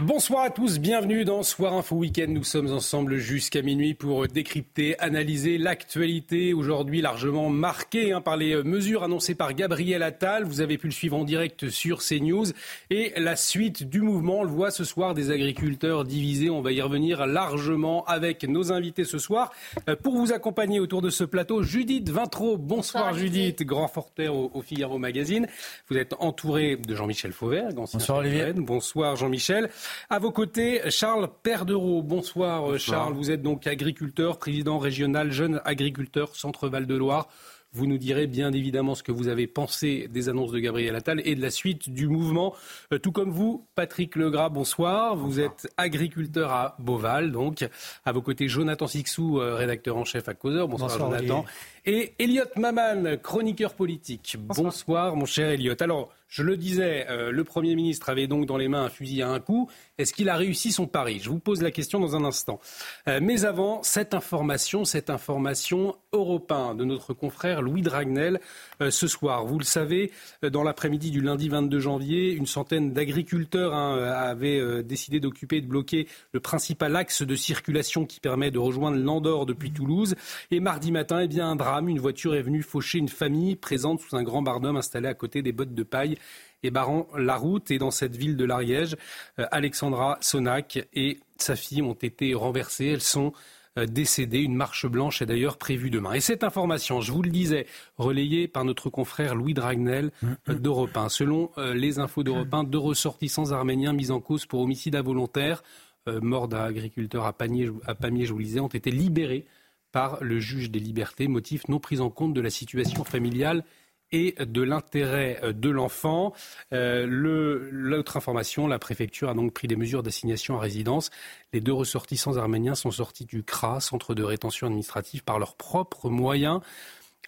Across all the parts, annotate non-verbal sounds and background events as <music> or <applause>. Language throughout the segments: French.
Bonsoir à tous, bienvenue dans Soir Info Week-end. Nous sommes ensemble jusqu'à minuit pour décrypter, analyser l'actualité aujourd'hui largement marquée hein, par les mesures annoncées par Gabriel Attal. Vous avez pu le suivre en direct sur CNews et la suite du mouvement. On le voit ce soir des agriculteurs divisés. On va y revenir largement avec nos invités ce soir. Euh, Pour vous accompagner autour de ce plateau, Judith Vintraud. Bonsoir, Judith, grand reporter au, au Figaro Magazine. Vous êtes entouré de Jean-Michel Fauvergue, Bonsoir, Olivier. Bonsoir Jean-Michel. À vos côtés, Charles Perdereau. Bonsoir, Charles. Vous êtes donc agriculteur, président régional jeune agriculteur Centre Val de Loire. Vous nous direz bien évidemment ce que vous avez pensé des annonces de Gabriel Attal et de la suite du mouvement. Euh, tout comme vous, Patrick Legras, bonsoir. Vous êtes agriculteur à Beauval, donc. À vos côtés, Jonathan Sixou, euh, rédacteur en chef à Causeur. Bonsoir, Bonsoir, Jonathan. Et Elliot Maman, chroniqueur politique. Bonsoir, mon cher Elliot. Alors, je le disais, euh, le Premier ministre avait donc dans les mains un fusil à un coup. Est-ce qu'il a réussi son pari? Je vous pose la question dans un instant. Euh, mais avant, cette information, cette information européenne de notre confrère Louis Dragnel euh, ce soir. Vous le savez, dans l'après-midi du lundi 22 janvier, une centaine d'agriculteurs hein, avaient décidé d'occuper et de bloquer le principal axe de circulation qui permet de rejoindre l'Andorre depuis Toulouse. Et mardi matin, eh bien, un drame. Une voiture est venue faucher une famille présente sous un grand barnum installé à côté des bottes de paille et barrant la route. Et dans cette ville de l'Ariège, euh, Alexandra Sonac et sa fille ont été renversées. Elles sont euh, décédées. Une marche blanche est d'ailleurs prévue demain. Et cette information, je vous le disais, relayée par notre confrère Louis Dragnel euh, d'Europe 1. Selon les infos d'Europe 1, deux ressortissants arméniens mis en cause pour homicide involontaire, euh, mort d'un agriculteur à Pamiers, à Pamiers, je vous le disais, ont été libérés par le juge des libertés, motif non pris en compte de la situation familiale et de l'intérêt euh, de l'enfant. Euh, L'autre information, la préfecture a donc pris des mesures d'assignation à résidence. Les deux ressortissants arméniens sont sortis du CRA, centre de rétention administrative, par leurs propres moyens.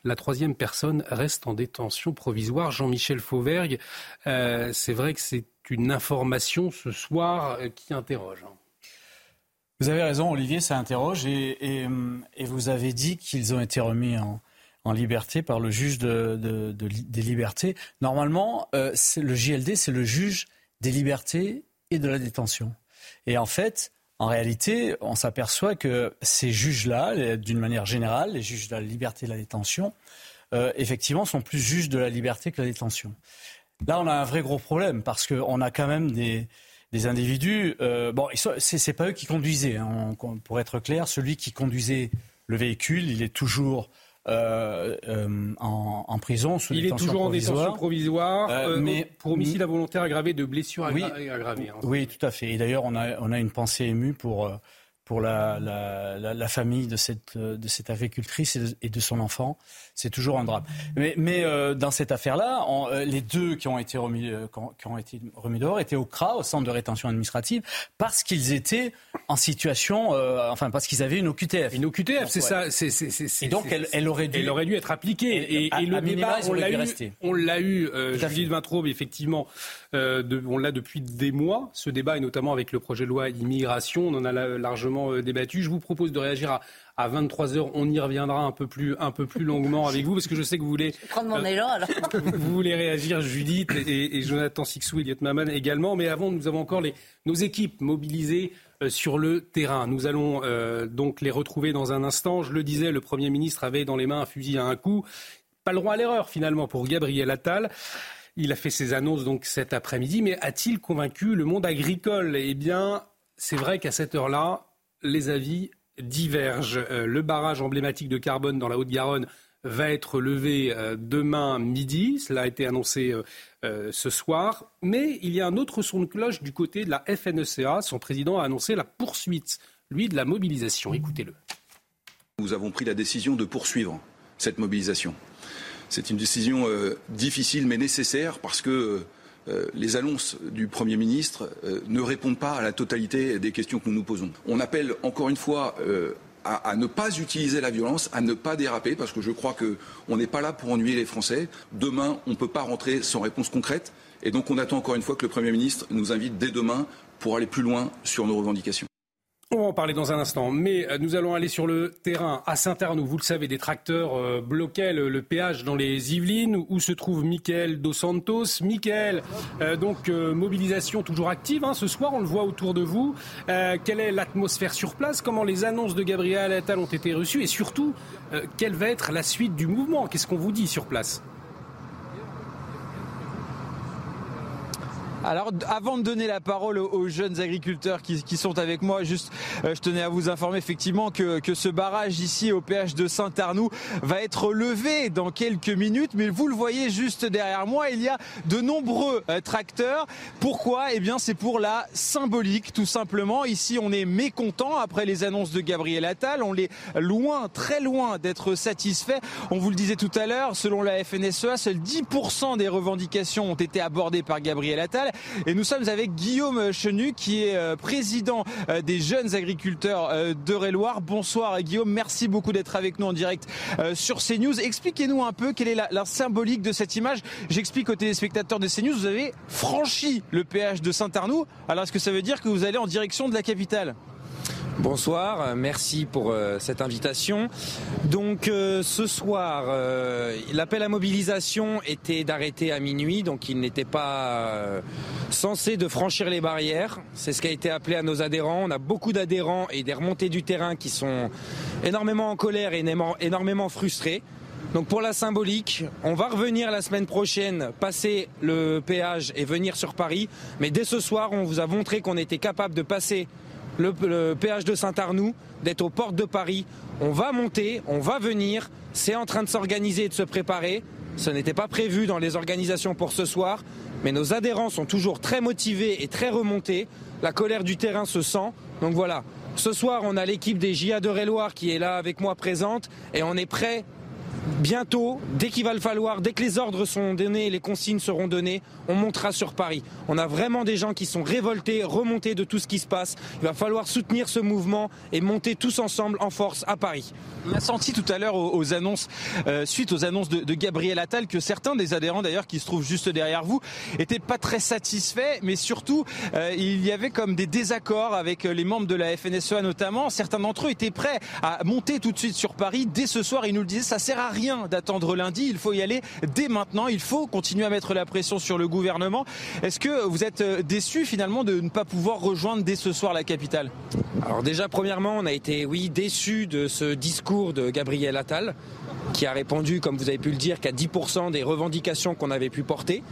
La troisième personne reste en détention provisoire. Jean-Michel Fauvergue, euh, c'est vrai que c'est une information ce soir qui interroge. hein. Vous avez raison, Olivier, ça interroge. Et vous avez dit qu'ils ont été remis en, en liberté par le juge de, de- de des libertés. Normalement, euh, le JLD, c'est le juge des libertés et de la détention. Et en fait, en réalité, on s'aperçoit que ces juges-là, d'une manière générale, les juges de la liberté et de la détention, euh, effectivement, sont plus juges de la liberté que la détention. Là, on a un vrai gros problème parce qu'on a quand même des, individus. euh, bon, c'est pas eux qui conduisaient. hein, pour être clair, celui qui conduisait le véhicule, il est toujours euh, euh, en, en prison sous Il est toujours en détention provisoire Euh, euh, mais- pour homicide involontaire aggravé de blessures Oui. aggra- aggravées. hein. Oui, tout à fait. Et d'ailleurs, on a, on a une pensée émue pour, pour la, la, la, la famille de cette, de cette agricultrice et de, et de son enfant. C'est toujours un drame. Mais, mais euh, dans cette affaire-là, euh, les deux qui ont été remis, euh, qui ont, été remis dehors étaient au CRA, au centre de rétention administrative, parce qu'ils étaient en situation, enfin, parce qu'ils avaient une OQTF. Une OQTF, c'est Ouais. ça. Et donc, elle, elle aurait dû. Elle aurait dû être appliquée. Et- Et, à- et le débat, on l'a eu, rester. on l'a eu, fait. Vintraube, effectivement, de- on l'a depuis des mois, ce débat, et notamment avec le projet de loi immigration, on en a la- largement débattu. Je vous propose de réagir à, à 23h, on y reviendra un peu plus, un peu plus longuement avec vous, parce que je sais que vous voulez prendre mon élan alors. <laughs> vous voulez réagir, Judith et, et Jonathan Sixou, Elliot Maman également. Mais avant, nous avons encore les, nos équipes mobilisées euh, sur le terrain. Nous allons euh, donc les retrouver dans un instant. Je le disais, le Premier ministre avait dans les mains un fusil à un coup. Pas le droit à l'erreur finalement pour Gabriel Attal. Il a fait ses annonces donc cet après-midi, mais a-t-il convaincu le monde agricole? Eh bien, c'est vrai qu'à cette heure-là, les avis divergent. Euh, le barrage emblématique de Carbone dans la Haute-Garonne va être levé euh, demain midi. Cela a été annoncé euh, ce soir. Mais il y a un autre son de cloche du côté de la FNECA. Son président a annoncé la poursuite, lui, de la mobilisation. Écoutez-le. Nous avons pris la décision de poursuivre cette mobilisation. C'est une décision difficile mais nécessaire parce que les annonces du Premier ministre ne répondent pas à la totalité des questions que nous nous posons. On appelle encore une fois à, ne pas utiliser la violence, à ne pas déraper, parce que je crois qu'on n'est pas là pour ennuyer les Français. Demain, on ne peut pas rentrer sans réponse concrète. Et donc, on attend encore une fois que le Premier ministre nous invite dès demain pour aller plus loin sur nos revendications. On va en parler dans un instant, mais euh, nous allons aller sur le terrain à Saint-Arnoux. Vous le savez, des tracteurs euh, bloquaient le, péage dans les Yvelines, où se trouve Michael Dos Santos. Michael, euh, donc mobilisation toujours active hein, ce soir, on le voit autour de vous. quelle est l'atmosphère sur place? Comment les annonces de Gabriel Attal ont été reçues? Et surtout, quelle va être la suite du mouvement? Qu'est-ce qu'on vous dit sur place? Alors, avant de donner la parole aux, jeunes agriculteurs qui, sont avec moi, juste, euh, je tenais à vous informer effectivement que, ce barrage ici au péage de Saint-Arnoux va être levé dans quelques minutes. Mais vous le voyez juste derrière moi, il y a de nombreux euh, tracteurs. Pourquoi? Eh bien, c'est pour la symbolique, tout simplement. Ici, on est mécontent après les annonces de Gabriel Attal. On est loin, très loin d'être satisfait. On vous le disait tout à l'heure, selon la FNSEA, seuls 10% des revendications ont été abordées par Gabriel Attal. Et nous sommes avec Guillaume Chenu, qui est euh, président euh, des jeunes agriculteurs euh, de Réloir. Bonsoir Guillaume, merci beaucoup d'être avec nous en direct sur CNews. Expliquez-nous un peu quelle est la, la symbolique de cette image. J'explique aux téléspectateurs de CNews, vous avez franchi le péage de Saint-Arnoux. Alors est-ce que ça veut dire que vous allez en direction de la capitale? Bonsoir, euh, merci pour euh, cette invitation. Donc euh, ce soir, l'appel à mobilisation était d'arrêter à minuit, donc il n'était pas censé de franchir les barrières. C'est ce qui a été appelé à nos adhérents. On a beaucoup d'adhérents et des remontées du terrain qui sont énormément en colère et énormément frustrés. Donc pour la symbolique, on va revenir la semaine prochaine, passer le péage et venir sur Paris. Mais dès ce soir, on vous a montré qu'on était capable de passer le, péage de Saint-Arnoux, d'être aux portes de Paris. On va monter, on va venir. C'est en train de s'organiser et de se préparer. Ce n'était pas prévu dans les organisations pour ce soir, mais nos adhérents sont toujours très motivés et très remontés. La colère du terrain se sent. Donc voilà, ce soir, on a l'équipe des JA de Réloir qui est là avec moi présente et on est prêt bientôt, dès qu'il va le falloir, dès que les ordres sont donnés, les consignes seront données, on montera sur Paris. On a vraiment des gens qui sont révoltés, remontés de tout ce qui se passe. Il va falloir soutenir ce mouvement et monter tous ensemble en force à Paris. On a senti tout à l'heure aux, annonces, euh, suite aux annonces de, Gabriel Attal, que certains des adhérents d'ailleurs qui se trouvent juste derrière vous étaient pas très satisfaits, mais surtout euh, il y avait comme des désaccords avec les membres de la FNSEA notamment. Certains d'entre eux étaient prêts à monter tout de suite sur Paris dès ce soir. Ils nous le disaient, ça sert à rien d'attendre lundi, il faut y aller dès maintenant, il faut continuer à mettre la pression sur le gouvernement. Est-ce que vous êtes euh, déçu finalement de ne pas pouvoir rejoindre dès ce soir la capitale? Alors déjà premièrement, on a été oui déçu de ce discours de Gabriel Attal qui a répondu, comme vous avez pu le dire, qu'à 10% des revendications qu'on avait pu porter.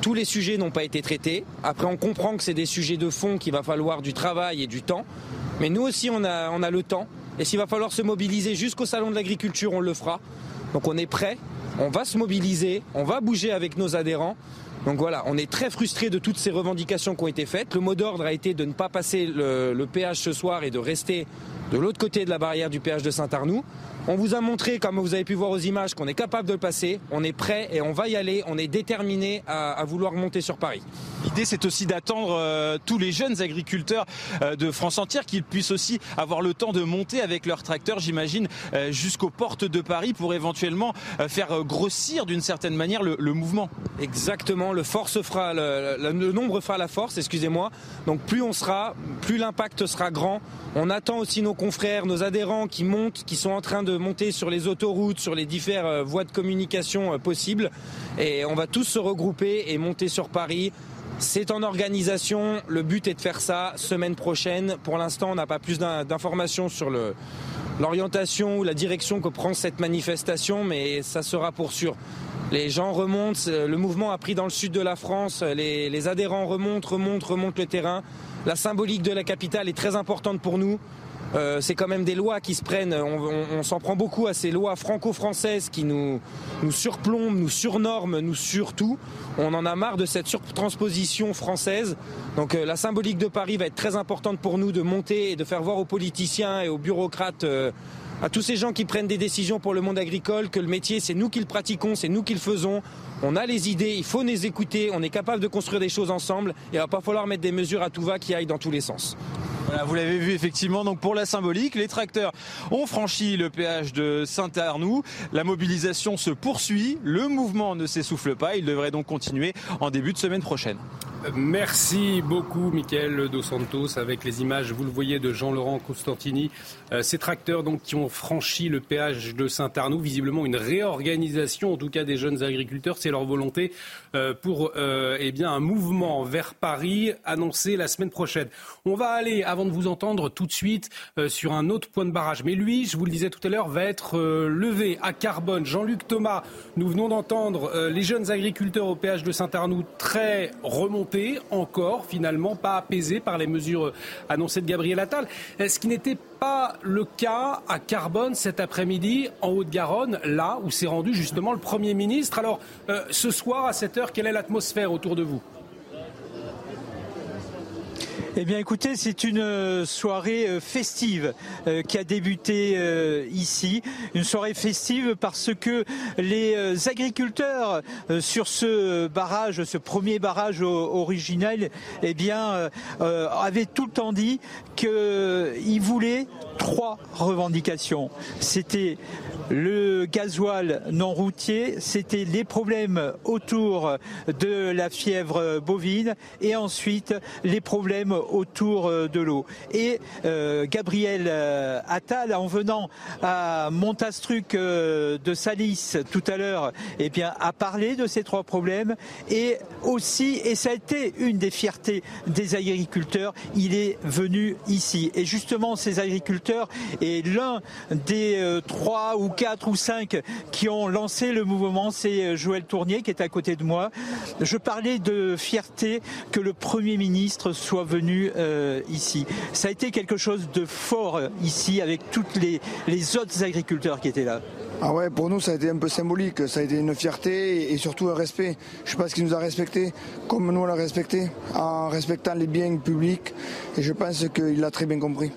Tous les sujets n'ont pas été traités. Après, on comprend que c'est des sujets de fond qu'il va falloir du travail et du temps. Mais nous aussi, on a, on a le temps. Et s'il va falloir se mobiliser jusqu'au salon de l'agriculture, on le fera. Donc on est prêt, on va se mobiliser, on va bouger avec nos adhérents. Donc voilà, on est très frustré de toutes ces revendications qui ont été faites. Le mot d'ordre a été de ne pas passer le, le péage ce soir et de rester de l'autre côté de la barrière du péage de Saint-Arnoux. On vous a montré, comme vous avez pu voir aux images, qu'on est capable de le passer. On est prêt et on va y aller. On est déterminé à, vouloir monter sur Paris. L'idée, c'est aussi d'attendre euh, tous les jeunes agriculteurs euh, de France entière qu'ils puissent aussi avoir le temps de monter avec leurs tracteurs, j'imagine, euh, jusqu'aux portes de Paris pour éventuellement faire grossir d'une certaine manière le, mouvement. Exactement. Le force fera le, le nombre fera la force. Excusez-moi. Donc plus on sera, plus l'impact sera grand. On attend aussi nos confrères, nos adhérents qui montent, qui sont en train de monter sur les autoroutes, sur les différentes euh, voies de communication euh, possibles. Et on va tous se regrouper et monter sur Paris. C'est en organisation. Le but est de faire ça semaine prochaine. Pour l'instant, on n'a pas plus d'informations sur l'orientation ou la direction que prend cette manifestation, mais ça sera pour sûr. Les gens remontent, le mouvement a pris dans le sud de la France, les adhérents remontent, remontent, remontent le terrain. La symbolique de la capitale est très importante pour nous. Euh, c'est quand même des lois qui se prennent. On, s'en prend beaucoup à ces lois franco-françaises qui nous, surplombent, nous surnorment, nous surtout. On en a marre de cette surtransposition française. Donc euh, la symbolique de Paris va être très importante pour nous de monter et de faire voir aux politiciens et aux bureaucrates. Euh, à tous ces gens qui prennent des décisions pour le monde agricole, que le métier, c'est nous qui le pratiquons, c'est nous qui le faisons. On a les idées, il faut les écouter, on est capable de construire des choses ensemble et il va pas falloir mettre des mesures à tout va qui aillent dans tous les sens. Voilà, vous l'avez vu effectivement. Donc pour la symbolique, les tracteurs ont franchi le péage de Saint-Arnoux. La mobilisation se poursuit. Le mouvement ne s'essouffle pas. Il devrait donc continuer en début de semaine prochaine. Merci beaucoup, Michael Dos Santos, avec les images, vous le voyez, de Jean-Laurent Costantini. Euh, ces tracteurs donc, qui ont franchi le péage de Saint-Arnoux, visiblement une réorganisation, en tout cas des jeunes agriculteurs, c'est leur volonté euh, pour euh, eh bien, un mouvement vers Paris annoncé la semaine prochaine. On va aller, avant de vous entendre, tout de suite sur un autre point de barrage. Mais lui, je vous le disais tout à l'heure, va être levé à Carbone. Jean-Luc Thomas, nous venons d'entendre les jeunes agriculteurs au péage de Saint-Arnoux très remontés encore finalement pas apaisé par les mesures annoncées de Gabriel Attal. Ce qui n'était pas le cas à Carbone cet après-midi en Haute-Garonne, là où s'est rendu justement le Premier ministre. Alors euh, ce soir à 7 heure, quelle est l'atmosphère autour de vous? Eh bien écoutez, c'est une euh, soirée euh, festive euh, qui a débuté ici. Une soirée festive parce que les agriculteurs sur ce barrage, ce premier barrage original, eh bien, avaient tout le temps dit qu'ils voulaient trois revendications. C'était le gasoil non routier, c'était les problèmes autour de la fièvre bovine et ensuite les problèmes autour de l'eau. Et euh, Gabriel euh, Attal, en venant à Montastruc euh, de Salis tout à l'heure, eh bien, a parlé de ces trois problèmes et aussi, et ça a été une des fiertés des agriculteurs, il est venu ici. Et justement, ces agriculteurs et l'un des trois ou quatre ou cinq qui ont lancé le mouvement, c'est Joël Tournier qui est à côté de moi. Je parlais de fierté que le Premier ministre soit venu euh, ici. Ça a été quelque chose de fort ici avec tous les, les autres agriculteurs qui étaient là. Ah ouais, pour nous, ça a été un peu symbolique. Ça a été une fierté et surtout un respect. Je ce qu'il nous a respecté, comme nous on l'a respecté, en respectant les biens publics. Et je pense qu'il l'a très bien compris.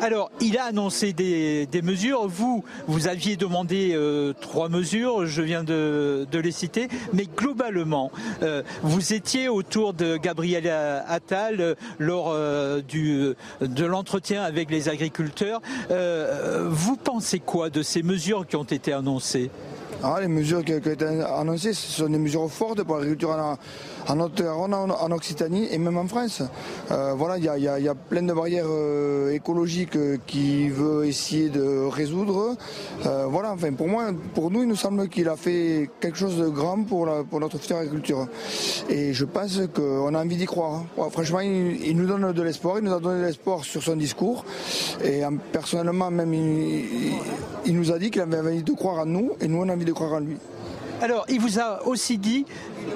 Alors, il a annoncé des, mesures. Vous, vous aviez demandé euh, trois mesures, je viens de, les citer, mais globalement, euh, vous étiez autour de Gabriel Attal euh, lors de l'entretien avec les agriculteurs. vous pensez quoi de ces mesures qui ont été annoncées? Ah, les mesures qui, ont été annoncées, ce sont des mesures fortes pour l'agriculture en Occitanie et même en France. Euh, voilà, il y a, plein de barrières euh, écologiques euh, qui veut essayer de résoudre. voilà, enfin pour moi, pour nous, il nous semble qu'il a fait quelque chose de grand pour, notre future agriculture. Et je pense qu'on a envie d'y croire. Hein. franchement, il, nous donne de l'espoir, il nous a donné de l'espoir sur son discours. Et personnellement, même, il, nous a dit qu'il avait envie de croire en nous et nous, on a envie de croire en lui. Alors, il vous a aussi dit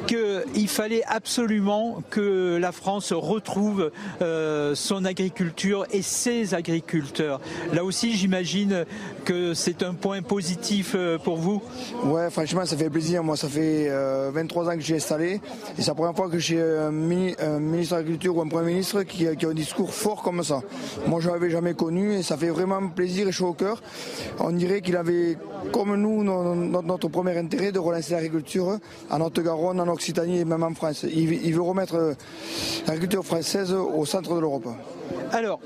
qu'il fallait absolument que la France retrouve euh, son agriculture et ses agriculteurs. Là aussi, j'imagine que c'est un point positif euh, pour vous. Ouais, franchement, ça fait plaisir. Moi, ça fait 23 euh, ans que j'ai installé et c'est la première fois que j'ai un, ministre de l'Agriculture ou un Premier ministre qui, a un discours fort comme ça. Moi, je l'avais jamais connu et ça fait vraiment plaisir et chaud au cœur. On dirait qu'il avait, comme nous, notre premier intérêt de relancer l'agriculture en Haute-Garonne, en Occitanie et même en France. Il, veut remettre euh, l'agriculture française au centre de l'Europe. Alors,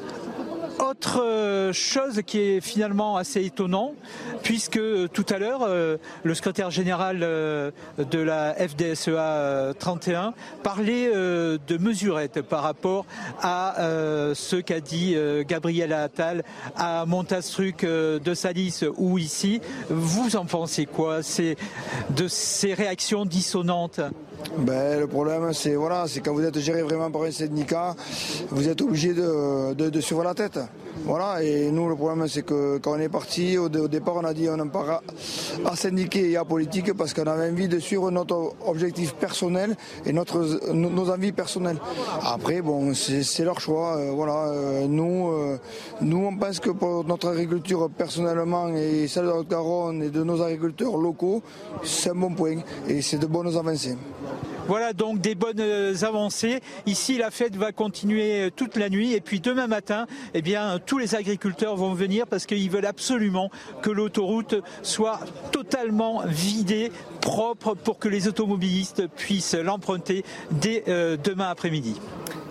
autre euh, chose qui est finalement assez étonnant, puisque euh, tout à l'heure, le secrétaire général de la FDSEA 31 parlait de mesurettes par rapport à ce qu'a dit Gabriel Attal à Montastruc de Salis ou ici. Vous en pensez quoi de ces réactions dissonantes? Ben, le problème, c'est voilà, quand vous êtes géré vraiment par un syndicat, vous êtes obligé de, de, suivre la tête. Voilà, et nous, le problème, c'est que quand on est parti, au, départ, on a dit on n'a pas à syndiquer et à politique parce qu'on avait envie de suivre notre objectif personnel et notre, nos envies personnelles. Après, bon, c'est leur choix. Euh, voilà, euh, nous, euh, nous, on pense que pour notre agriculture personnellement et celle de Haute-Garonne et de nos agriculteurs locaux, c'est un bon point et c'est de bonnes avancées. Voilà donc des bonnes euh, avancées. Ici, la fête va continuer euh, toute la nuit et puis demain matin, eh bien, tous les agriculteurs vont venir parce qu'ils veulent absolument que l'autoroute soit totalement vidée, propre pour que les automobilistes puissent l'emprunter dès euh, demain après-midi.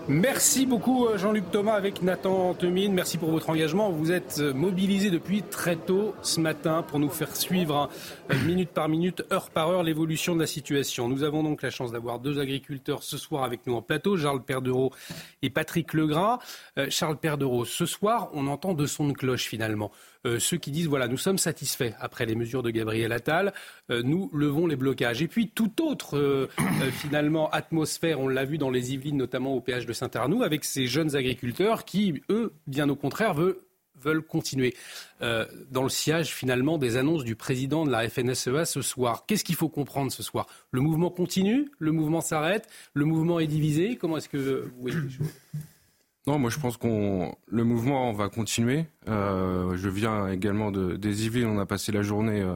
Merci beaucoup euh, Jean-Luc Thomas avec Nathan Temine. Merci pour votre engagement. Vous êtes euh, mobilisé depuis très tôt ce matin pour nous faire suivre hein, euh, minute par minute, heure par heure l'évolution de la situation. Nous avons donc la chance d'avoir deux agriculteurs ce soir avec nous en plateau, Charles Perdereau et Patrick Legras. Charles Perdereau, ce soir, on entend deux sons de cloche finalement. Euh, ceux qui disent voilà, nous sommes satisfaits après les mesures de Gabriel Attal, euh, nous levons les blocages. Et puis toute autre euh, finalement atmosphère, on l'a vu dans les Yvelines, notamment au péage de Saint-Arnoux, avec ces jeunes agriculteurs qui, eux, bien au contraire, veulent continuer. dans le sillage finalement des annonces du président de la FNSEA ce soir. Qu'est-ce qu'il faut comprendre ce soir? Le mouvement continue? Le mouvement s'arrête? Le mouvement est divisé? Comment est-ce que vous voyez les choses? Non, moi je pense qu'on le mouvement va continuer. Euh, je viens également de, des Yvelines, on a passé la journée euh,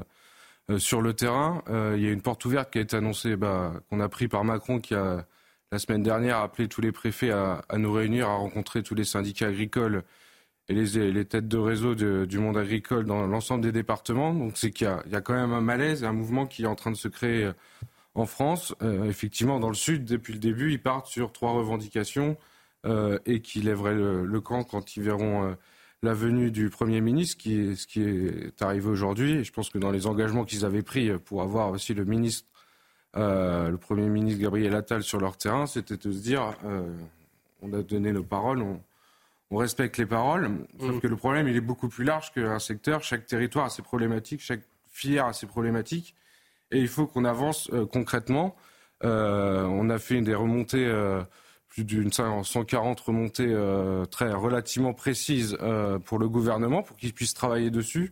euh, sur le terrain. il y a une porte ouverte qui a été annoncée, bah, qu'on a pris par Macron, qui a la semaine dernière appelé tous les préfets à, nous réunir, à rencontrer tous les syndicats agricoles et les, têtes de réseau du monde agricole dans l'ensemble des départements. Donc c'est qu'il y, y, a quand même un malaise, un mouvement qui est en train de se créer en France. effectivement, dans le sud, depuis le début, ils partent sur trois revendications et qui lèveraient le, camp quand ils verront euh, la venue du Premier ministre, qui est, ce qui est arrivé aujourd'hui. Et je pense que dans les engagements qu'ils avaient pris pour avoir aussi le ministre, euh, le Premier ministre Gabriel Attal sur leur terrain, c'était de se dire on a donné nos paroles, on, respecte les paroles. Sauf mm. que le problème, il est beaucoup plus large qu'un secteur. Chaque territoire a ses problématiques, chaque filière a ses problématiques. Et il faut qu'on avance concrètement. on a fait des remontées plus d'une 140 remontées euh, très relativement précises euh, pour le gouvernement pour qu'il puisse travailler dessus.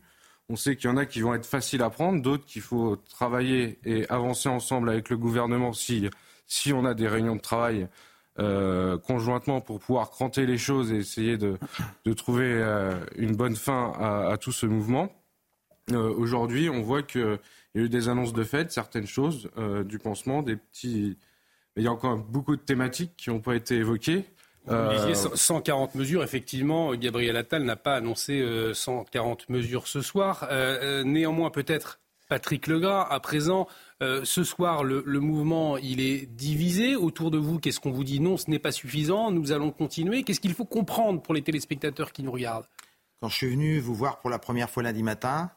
On sait qu'il y en a qui vont être faciles à prendre, d'autres qu'il faut travailler et avancer ensemble avec le gouvernement si, si on a des réunions de travail euh, conjointement pour pouvoir cranter les choses et essayer de, de trouver une bonne fin à, à tout ce mouvement. Aujourd'hui, on voit qu'il y a eu des annonces de fait, certaines choses, du pansement, des petits il y a encore beaucoup de thématiques qui n'ont pas été évoquées. Vous disiez 140 euh, mesures. Effectivement, Gabriel Attal n'a pas annoncé 140 euh, mesures ce soir. Euh, néanmoins, peut-être Patrick Legras, à présent, ce soir, le, mouvement, il est divisé. Autour de vous, qu'est-ce qu'on vous dit? Non, ce n'est pas suffisant. Nous allons continuer. Qu'est-ce qu'il faut comprendre pour les téléspectateurs qui nous regardent? Quand je suis venu vous voir pour la première fois lundi matin,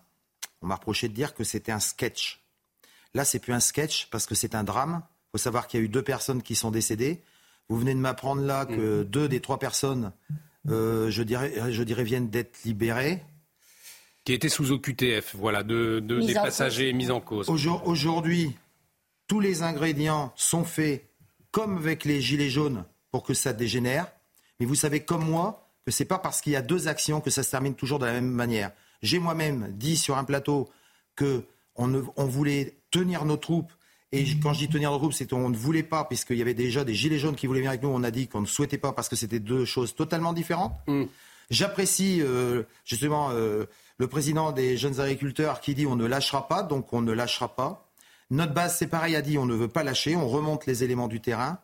on m'a reproché de dire que c'était un sketch. Là, c'est plus un sketch parce que c'est un drame. Il faut savoir qu'il y a eu deux personnes qui sont décédées. Vous venez de m'apprendre là que mm. deux des trois personnes, euh, je, dirais, je dirais, viennent d'être libérées. Qui étaient sous OQTF, voilà, de, des passagers mis en cause. Aujourd'hui, tous les ingrédients sont faits comme avec les gilets jaunes pour que ça dégénère. Mais vous savez comme moi que c'est pas parce qu'il y a deux actions que ça se termine toujours de la même manière. J'ai moi-même dit sur un plateau que on, on voulait tenir nos troupes et quand je dis tenir le groupe, c'est qu'on ne voulait pas, puisqu'il y avait déjà des gilets jaunes qui voulaient venir avec nous. On a dit qu'on ne souhaitait pas parce que c'était deux choses totalement différentes. Mm. J'apprécie euh, justement euh, le président des jeunes agriculteurs qui dit on ne lâchera pas, donc on ne lâchera pas. Notre base, c'est pareil, a dit on ne veut pas lâcher, on remonte les éléments du terrain.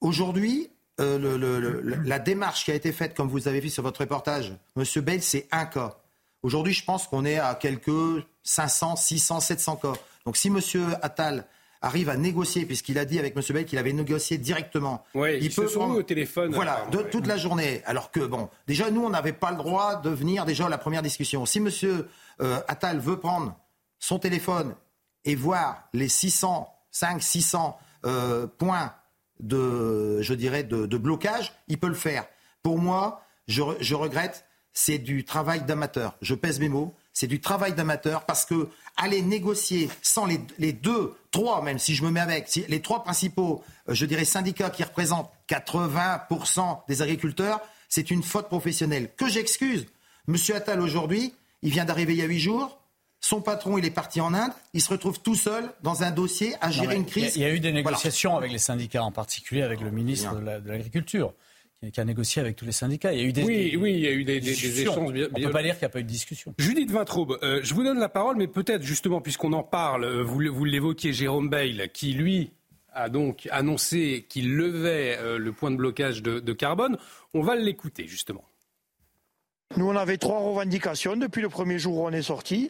Aujourd'hui, euh, le, la démarche qui a été faite, comme vous avez vu sur votre reportage, Monsieur Bale, c'est un cas. Aujourd'hui, je pense qu'on est à quelques 500, 600, 700 cas. Donc si Monsieur Attal arrive à négocier, puisqu'il a dit avec M. Bell qu'il avait négocié directement. Oui, il peut au téléphone. Voilà, de, toute la journée. Alors que, bon, déjà, nous, on n'avait pas le droit de venir déjà à la première discussion. Si M. Euh, Attal veut prendre son téléphone et voir les 600, 5, 600 points de, je dirais, de, blocage, il peut le faire. Pour moi, je, je regrette, c'est du travail d'amateur. Je pèse mes mots c'est du travail d'amateur parce que aller négocier sans les, deux, trois même, si je me mets avec, les trois principaux, euh, je dirais, syndicats qui représentent 80% des agriculteurs, c'est une faute professionnelle que j'excuse. Monsieur Attal, aujourd'hui, il vient d'arriver il y a huit jours. Son patron, il est parti en Inde. Il se retrouve tout seul dans un dossier à gérer une crise. Il y, a eu des négociations avec les syndicats, en particulier avec le ministre de l'Agriculture qui a négocié avec tous les syndicats. Il y a eu des, oui, oui, il y a eu des, échanges. Bien, On ne peut pas dire qu'il n'y a pas eu de discussion. Judith Vintraube, euh, je vous donne la parole, mais peut-être justement, puisqu'on en parle, euh, vous, vous l'évoquiez, Jérôme Bail, qui lui a donc annoncé qu'il levait euh, le point de blocage de, de carbone. On va l'écouter justement. Nous, on avait trois revendications depuis le premier jour où on est sorti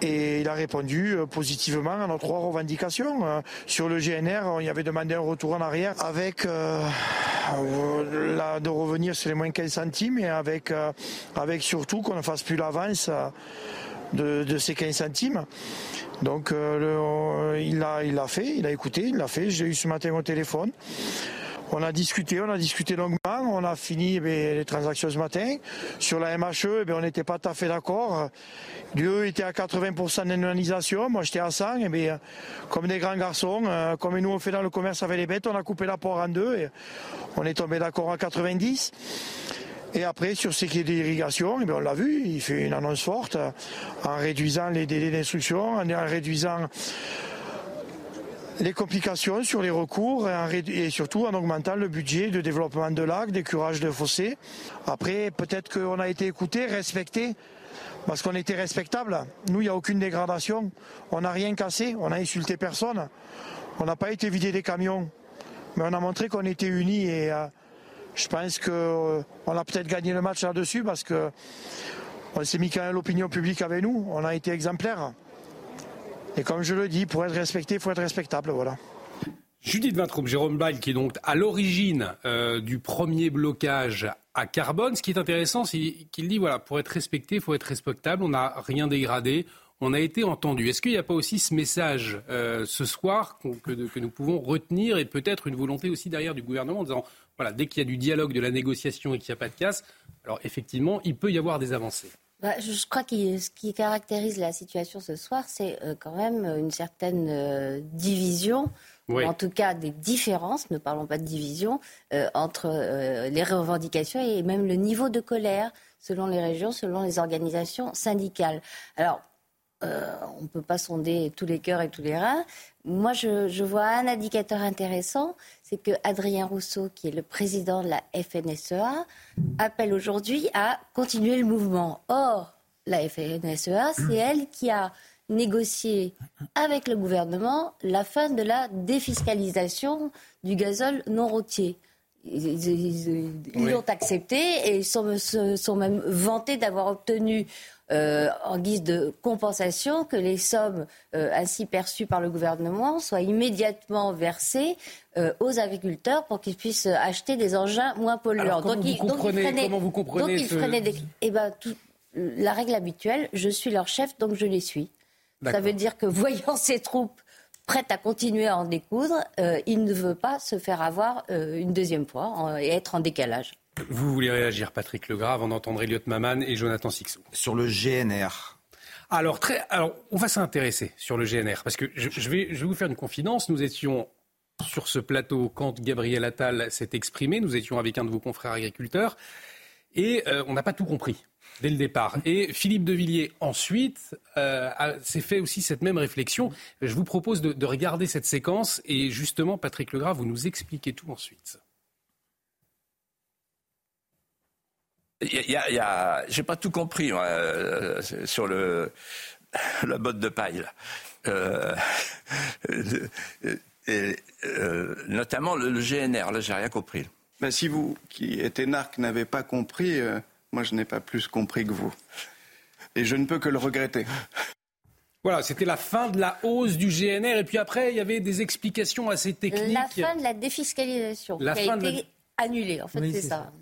et il a répondu euh, positivement à nos trois revendications. Euh, Sur le GNR, on y avait demandé un retour en arrière avec euh, euh, de revenir sur les moins 15 centimes et avec, euh, avec surtout qu'on ne fasse plus l'avance de, ces 15 centimes. Donc euh, il l'a il fait, il a écouté, il l'a fait. J'ai eu ce matin au téléphone. On a discuté, on a discuté longuement, on a fini eh les transactions ce matin. Sur la MHE, eh on n'était pas tout à fait d'accord. Lui était à 80% d'indemnisation, moi j'étais à 100. Et bien, comme des grands garçons, euh, comme nous on fait dans le commerce avec les bêtes, on a coupé la poire en deux et on est tombé d'accord à 90. Et après, sur ce qui est d'irrigation, eh on l'a vu, il fait une annonce forte en réduisant les délais d'instruction, en réduisant les complications sur les recours et, surtout en augmentant le budget de développement de lacs, des curages de fossés. Après, peut-être qu'on a été écouté, respecté, parce qu'on était respectable. Nous, il n'y a aucune dégradation. On n'a rien cassé, on n'a insulté personne. On n'a pas été vidé des camions. Mais on a montré qu'on était unis et euh, je pense qu'on a peut-être gagné le match là-dessus parce que on s'est mis quand même l'opinion publique avec nous. On a été exemplaires. Et comme je le dis, pour être respecté, il faut être respectable. Voilà. Judith Vintraub, Jérôme Bail, qui est donc à l'origine euh, du premier blocage à carbone. Ce qui est intéressant, c'est qu'il dit voilà, pour être respecté, il faut être respectable. On n'a rien dégradé. On a été entendu. Est-ce qu'il n'y a pas aussi ce message euh, ce soir que, que nous pouvons retenir et peut-être une volonté aussi derrière du gouvernement en disant voilà, dès qu'il y a du dialogue, de la négociation et qu'il n'y a pas de casse, alors effectivement, il peut y avoir des avancées. Bah, je je crois que ce qui caractérise la situation ce soir, c'est euh, quand même une certaine euh, division, Oui. ou en tout cas des différences, ne parlons pas de division, euh, entre euh, les revendications et même le niveau de colère selon les régions, selon les organisations syndicales. Alors, euh, on ne peut pas sonder tous les cœurs et tous les reins. Moi, je, je vois un indicateur intéressant, c'est que Adrien Rousseau, qui est le président de la FNSEA, appelle aujourd'hui à continuer le mouvement. Or, la FNSEA, c'est elle qui a négocié avec le gouvernement la fin de la défiscalisation du gazole non routier. Ils, Oui. l'ont accepté et ils sont, se sont même vantés d'avoir obtenu euh, en guise de compensation que les sommes euh, ainsi perçues par le gouvernement soient immédiatement versées euh, aux agriculteurs pour qu'ils puissent acheter des engins moins polluants. Alors, vous ils- freinaient- comment vous comprenez donc ils ce- freinaient des- eh ben, tout- la règle habituelle, je suis leur chef, donc je les suis. Ça veut dire que <laughs> voyant ces troupes prêtes à continuer à en découdre, euh, il ne veut pas se faire avoir euh, une deuxième fois en- et être en décalage. Vous voulez réagir, Patrick Legras, avant d'entendre Elliot Maman et Jonathan Sixou. Sur le GNR. Alors, très, alors, on va s'intéresser sur le GNR, parce que je, je vais, je vais vous faire une confidence. Nous étions sur ce plateau quand Gabriel Attal s'est exprimé. Nous étions avec un de vos confrères agriculteurs. Et euh, on n'a pas tout compris dès le départ. Et Philippe de Villiers, ensuite, euh, s'est fait aussi cette même réflexion. Je vous propose de, de regarder cette séquence. Et justement, Patrick Legras, vous nous expliquez tout ensuite. Il y a, y j'ai pas tout compris moi, euh, sur le la botte de paille. là. Euh, et, euh, notamment le, le GNR, là j'ai rien compris. Ben, si vous, qui êtes énarque, n'avez pas compris, euh, moi je n'ai pas plus compris que vous. Et je ne peux que le regretter. Voilà, c'était la fin de la hausse du GNR. Et puis après, il y avait des explications assez techniques. La fin de la défiscalisation La qui fin a de la- été annulée, en fait, Oui, c'est ça.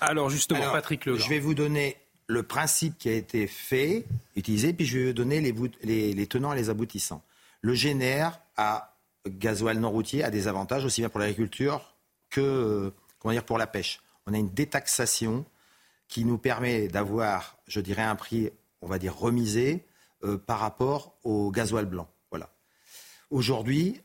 Alors justement, Alors, Patrick Legras. Je vais vous donner le principe qui a été fait, utilisé, puis je vais vous donner les, bout- les- les tenants et les aboutissants. Le GNR à gasoil non routier a des avantages aussi bien pour l'agriculture que euh, comment dire, pour la pêche. On a une détaxation qui nous permet d'avoir, je dirais, un prix, on va dire, remisé euh, par rapport au gasoil blanc. Voilà. Aujourd'hui,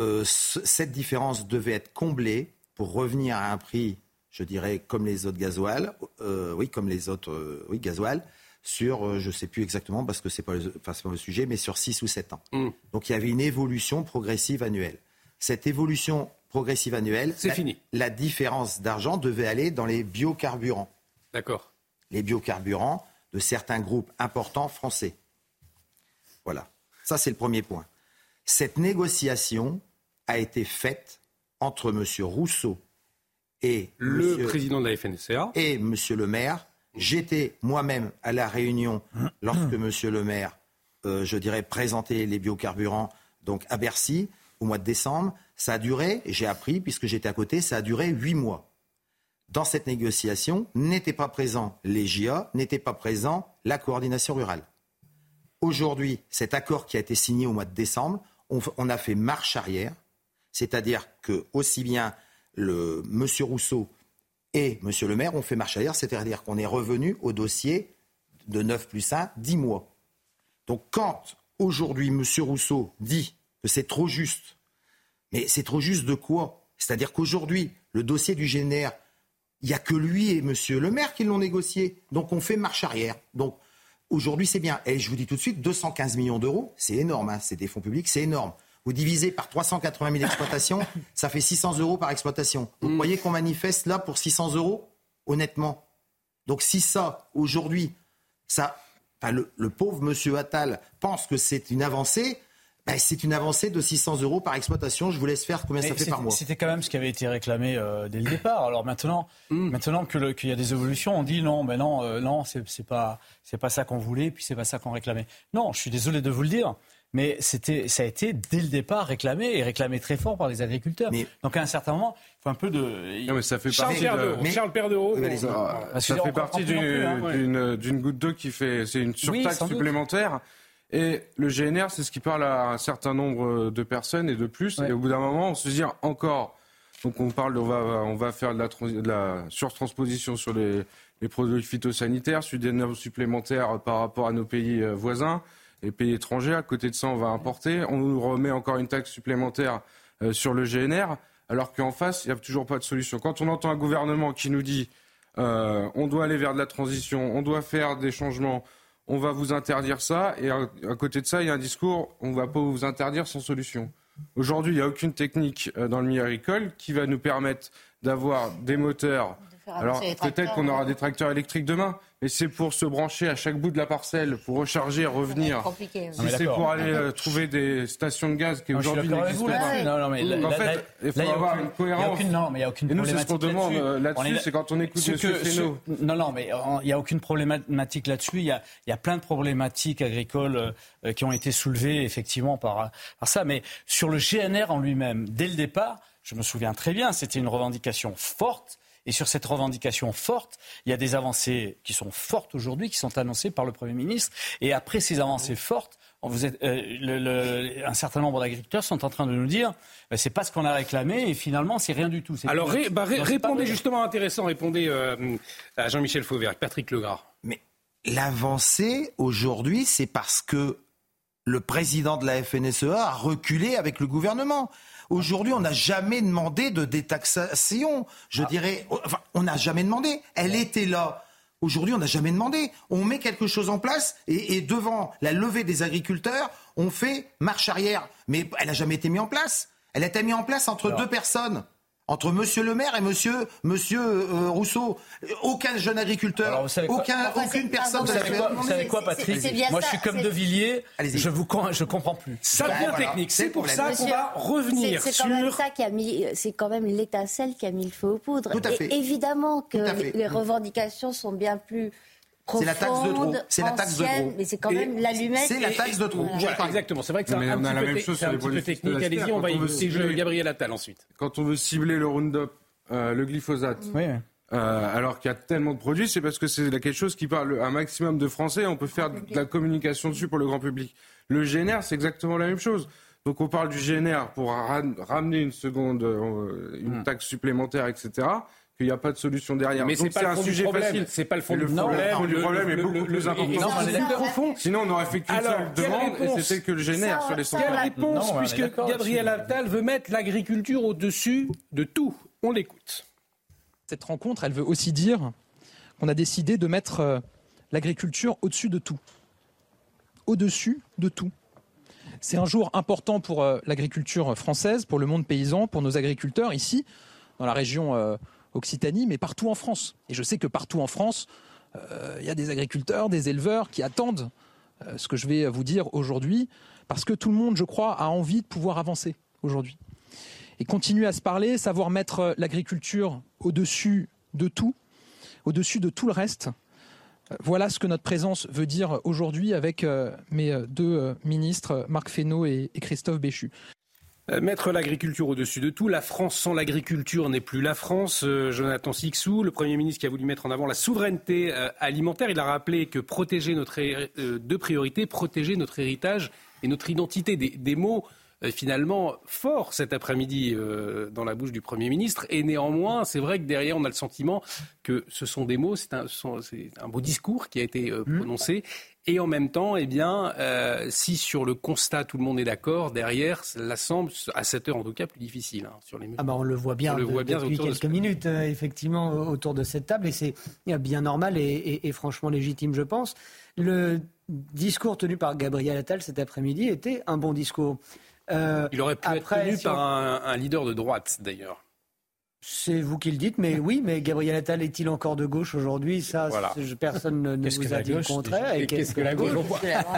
euh, ce- cette différence devait être comblée pour revenir à un prix, je dirais, comme les autres gasoil, euh, oui, comme les autres, oui, gasoil, sur, je ne sais plus exactement parce que ce n'est pas, le- enfin, pas le sujet, mais sur 6 ou 7 ans. Mm. Donc il y avait une évolution progressive annuelle. Cette évolution progressive annuelle, C'est la- fini. La différence d'argent devait aller dans les biocarburants. D'accord. Les biocarburants de certains groupes importants français. Voilà. Ça, c'est le premier point. Cette négociation a été faite entre M. Rousseau et Le monsieur- président de la FNSEA. et Monsieur le maire. J'étais moi-même à la réunion lorsque Monsieur le maire, euh, je dirais, présentait les biocarburants donc à Bercy au mois de décembre. Ça a duré, j'ai appris puisque j'étais à côté, ça a duré huit mois. Dans cette négociation, n'étaient pas présents les JA, n'était pas présent la coordination rurale. Aujourd'hui, cet accord qui a été signé au mois de décembre, on, a fait marche arrière, c'est-à-dire que aussi bien le Monsieur Rousseau et Monsieur le maire ont fait marche arrière, c'est-à-dire qu'on est revenu au dossier de 9 plus 1, 10 mois. Donc quand aujourd'hui Monsieur Rousseau dit que c'est trop juste, mais c'est trop juste de quoi? C'est-à-dire qu'aujourd'hui, le dossier du GNR, il n'y a que lui et Monsieur le maire qui l'ont négocié. Donc on fait marche arrière. Donc aujourd'hui c'est bien. Et je vous dis tout de suite, 215 millions d'euros, c'est énorme, hein, c'est des fonds publics, c'est énorme. Vous divisez par 380 000 exploitations, <laughs> ça fait 600 euros par exploitation. Vous croyez qu'on manifeste là pour 600 euros Honnêtement? Donc si ça, aujourd'hui, ça, enfin, le, le pauvre monsieur Attal pense que c'est une avancée, c'est une avancée de 600 euros par exploitation. Je vous laisse faire combien ça Mais fait par mois. C'était quand même ce qui avait été réclamé euh, dès le départ. Alors maintenant, Hmm. maintenant qu'il y a des évolutions, on dit non, ben non, euh, non, c'est pas, c'est pas ça qu'on voulait, puis c'est pas ça qu'on réclamait. Non, je suis désolé de vous le dire. Mais c'était, ça a été dès le départ réclamé et réclamé très fort par les agriculteurs. Donc à un certain moment, il faut un peu de. Non, mais ça fait Charles partie Pierre de-. Mais- Charles. Ah, ça on fait partie hein. d'une goutte d'eau qui fait. C'est une surtaxe doute. Et le GNR, c'est ce qui parle à un certain nombre de personnes et de plus. Et au bout d'un moment, on se dit encore. Donc on parle, on va, on va faire de la, de la surtransposition sur les, les produits phytosanitaires, sur des normes supplémentaires par rapport à nos pays euh, voisins, les pays étrangers. À côté de ça, on va importer. On nous remet encore une taxe supplémentaire euh, sur le GNR, alors qu'en face, il n'y a toujours pas de solution. Quand on entend un gouvernement qui nous dit euh, on doit aller vers de la transition, on doit faire des changements, on va vous interdire ça, et à, à côté de ça, il y a un discours on ne va pas vous interdire sans solution. Aujourd'hui, il n'y a aucune technique euh, dans le milieu agricole qui va nous permettre d'avoir des moteurs. Alors peut-être qu'on aura des tracteurs électriques demain, mais c'est pour se brancher à chaque bout de la parcelle, pour recharger et revenir. compliqué. Si c'est pour aller euh, trouver des stations de gaz qui aujourd'hui n'existent pas. Non, non, mais en fait, il faut avoir aucune- une il y a cohérence. aucune- non, mais il y a aucune Et nous, c'est ce qu'on problématique demande euh, là-dessus. Est- c'est quand on écoute Ce que- ce-. Non, non, mais il n'y a aucune problématique là-dessus. Il y a, il y a plein de problématiques agricoles euh, qui ont été soulevées effectivement par, par ça. Mais sur le GNR en lui-même, dès le départ, je me souviens très bien, c'était une revendication forte. Et sur cette revendication forte, il y a des avancées qui sont fortes aujourd'hui, qui sont annoncées par le Premier ministre. Et après ces avancées fortes, on vous êtes- euh, le- le- un certain nombre d'agriculteurs sont en train de nous dire euh, c'est pas ce qu'on a réclamé et finalement c'est rien du tout. Alors ré- bah, ré- répondez justement intéressant, répondez euh, à Jean-Michel Fauvert, Patrick Legras. Mais l'avancée aujourd'hui, c'est parce que le président de la FNSEA a reculé avec le gouvernement. Aujourd'hui, on n'a jamais demandé de détaxation. Je dirais, enfin, on n'a jamais demandé. Elle était là. Aujourd'hui, on n'a jamais demandé. On met quelque chose en place et, et devant la levée des agriculteurs, on fait marche arrière. Mais elle n'a jamais été mise en place. Elle a été mise en place entre deux personnes. Entre Monsieur le maire et Monsieur, monsieur euh, Rousseau. Aucun jeune agriculteur, Alors, vous savez quoi aucun, Enfin, c'est- aucune personne Vous la savez quoi, vous savez quoi, Patrick Moi, ça, je suis comme De Villiers. Je vous je comprends plus. Ça devient voilà, technique. c'est pour ça qu'on va revenir c'est- C'est quand même sur. ça qui a mis, c'est quand même l'étincelle qui a mis le feu aux poudres. Tout à Et évidemment que les revendications sont bien plus C'est la taxe de trop. C'est la taxe de trop. Mais c'est quand même l'allumette. c'est la taxe de trop. Voilà. Exactement. C'est vrai que c'est un, petit peu chose un petit peu technique. Allez-y, on va cibler- Gabriel Attal ensuite. Quand on veut cibler le Roundup, euh, le glyphosate, Oui. Euh, alors qu'il y a tellement de produits, c'est parce que c'est quelque chose qui parle à un maximum de Français. On peut faire de la communication dessus pour le grand public. Le GNR, c'est exactement la même chose. Donc on parle du GNR pour ra- ramener une seconde, euh, une taxe supplémentaire, etc. Qu'il n'y a pas de solution derrière. Mais Donc c'est pas le un fond du sujet problème. facile. C'est pas le fond du problème. Le problème le- est beaucoup le- plus le- important. profond. Sinon, on n'aurait fait qu'une seule demande, et c'était que le Ça, sur les centres. Quelle réponse, puisque Gabriel. Attal veut mettre l'agriculture au-dessus de tout On l'écoute. Cette rencontre, elle veut aussi dire qu'on a décidé de mettre euh, l'agriculture au-dessus de tout. Au-dessus de tout. C'est un jour important pour euh, l'agriculture française, pour le monde paysan, pour nos agriculteurs ici, dans la région euh, Occitanie, mais partout en France. Et je sais que partout en France, euh, il y a des agriculteurs, des éleveurs qui attendent euh, ce que je vais vous dire aujourd'hui, parce que tout le monde, je crois, a envie de pouvoir avancer aujourd'hui. et continuer à se parler, savoir mettre l'agriculture au-dessus de tout, au-dessus de tout le reste. Voilà ce que notre présence veut dire aujourd'hui avec mes deux ministres, Marc Fesneau et Christophe Béchu. Euh, mettre l'agriculture au-dessus de tout. La France sans l'agriculture n'est plus la France. Euh, Jonathan Sixou, le Premier ministre qui a voulu mettre en avant la souveraineté euh, alimentaire, il a rappelé que protéger notre deux priorités, protéger notre héritage et notre identité, des, mots finalement forts cet après-midi dans la bouche du Premier ministre. Et néanmoins, c'est vrai que derrière, on a le sentiment que ce sont des mots, c'est un, un, beau discours qui a été mmh. prononcé. Et en même temps, eh bien, euh, si sur le constat tout le monde est d'accord, derrière, cela semble, à cette heure en tout cas, plus difficile hein, sur les Ah bah on le voit bien, depuis quelques minutes, euh, effectivement, autour de cette table, et c'est bien normal et, franchement légitime, je pense. Le discours tenu par Gabriel Attal cet après-midi était un bon discours. Euh, Il aurait pu être tenu par un leader de droite, d'ailleurs. C'est vous qui le dites, mais oui, mais Gabriel Attal est-il encore de gauche aujourd'hui? Ça, personne ne, vous a dit le contraire. Et qu'est-ce que la gauche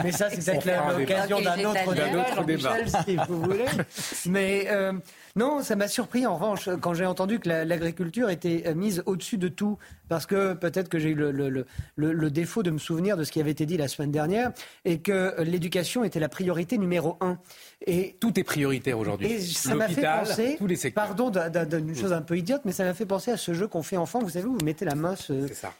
Mais ça, c'est peut-être l'occasion d'un autre débat, si vous voulez. Mais euh, non, ça m'a surpris en revanche quand j'ai entendu que l'agriculture était euh, mise au-dessus de tout, parce que peut-être que j'ai eu le, défaut de me souvenir de ce qui avait été dit la semaine dernière, et que l'éducation était la priorité numéro un. Et tout est prioritaire aujourd'hui. Et ça m'a fait penser, pardon d'une chose un peu idiote, mais ça m'a fait penser à ce jeu qu'on fait enfant. Vous savez, vous mettez la main.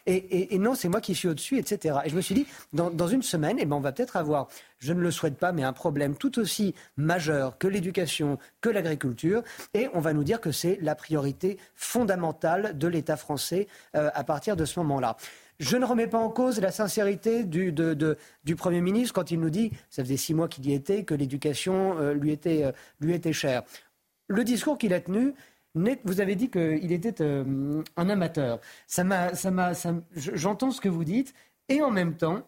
Et, non, c'est moi qui suis au-dessus, etc. Et je me suis dit, dans, une semaine, eh ben, on va peut-être avoir je ne le souhaite pas, mais un problème tout aussi majeur que l'éducation, que l'agriculture. Et on va nous dire que c'est la priorité fondamentale de l'État français euh, à partir de ce moment-là. Je ne remets pas en cause la sincérité du, du, Premier ministre quand il nous dit, ça faisait six mois qu'il y était, que l'éducation euh, lui, était, euh, lui était chère. Le discours qu'il a tenu, vous avez dit qu'il était un amateur. Ça j'entends ce que vous dites, et en même temps,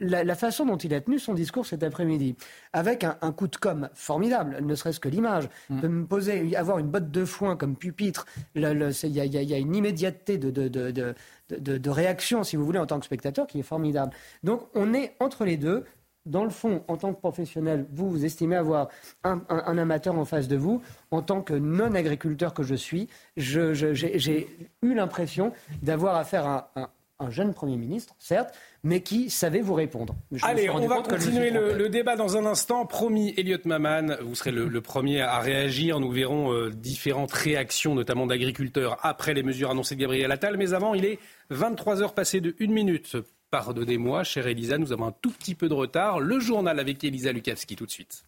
la, façon dont il a tenu son discours cet après-midi, avec un, coup de com formidable, ne serait-ce que l'image, mm. de me poser, avoir une botte de foin comme pupitre, il y, a une immédiateté de, de, réaction, si vous voulez, en tant que spectateur, qui est formidable. Donc on est entre les deux. Dans le fond, en tant que professionnel, vous, vous estimez avoir un, amateur en face de vous. En tant que non-agriculteur que je suis, j'ai eu l'impression d'avoir affaire à un jeune Premier ministre, certes, mais qui savait vous répondre. Allez, on va continuer le, débat dans un instant. Promis, Elliot Maman, vous serez le, premier à réagir. Nous verrons euh, différentes réactions, notamment d'agriculteurs, après les mesures annoncées de Gabriel Attal. Mais avant, il est 23 heures passées de 1 minute. Pardonnez-moi, chère Elisa, nous avons un tout petit peu de retard. Le journal avec Elisa Lukavski tout de suite.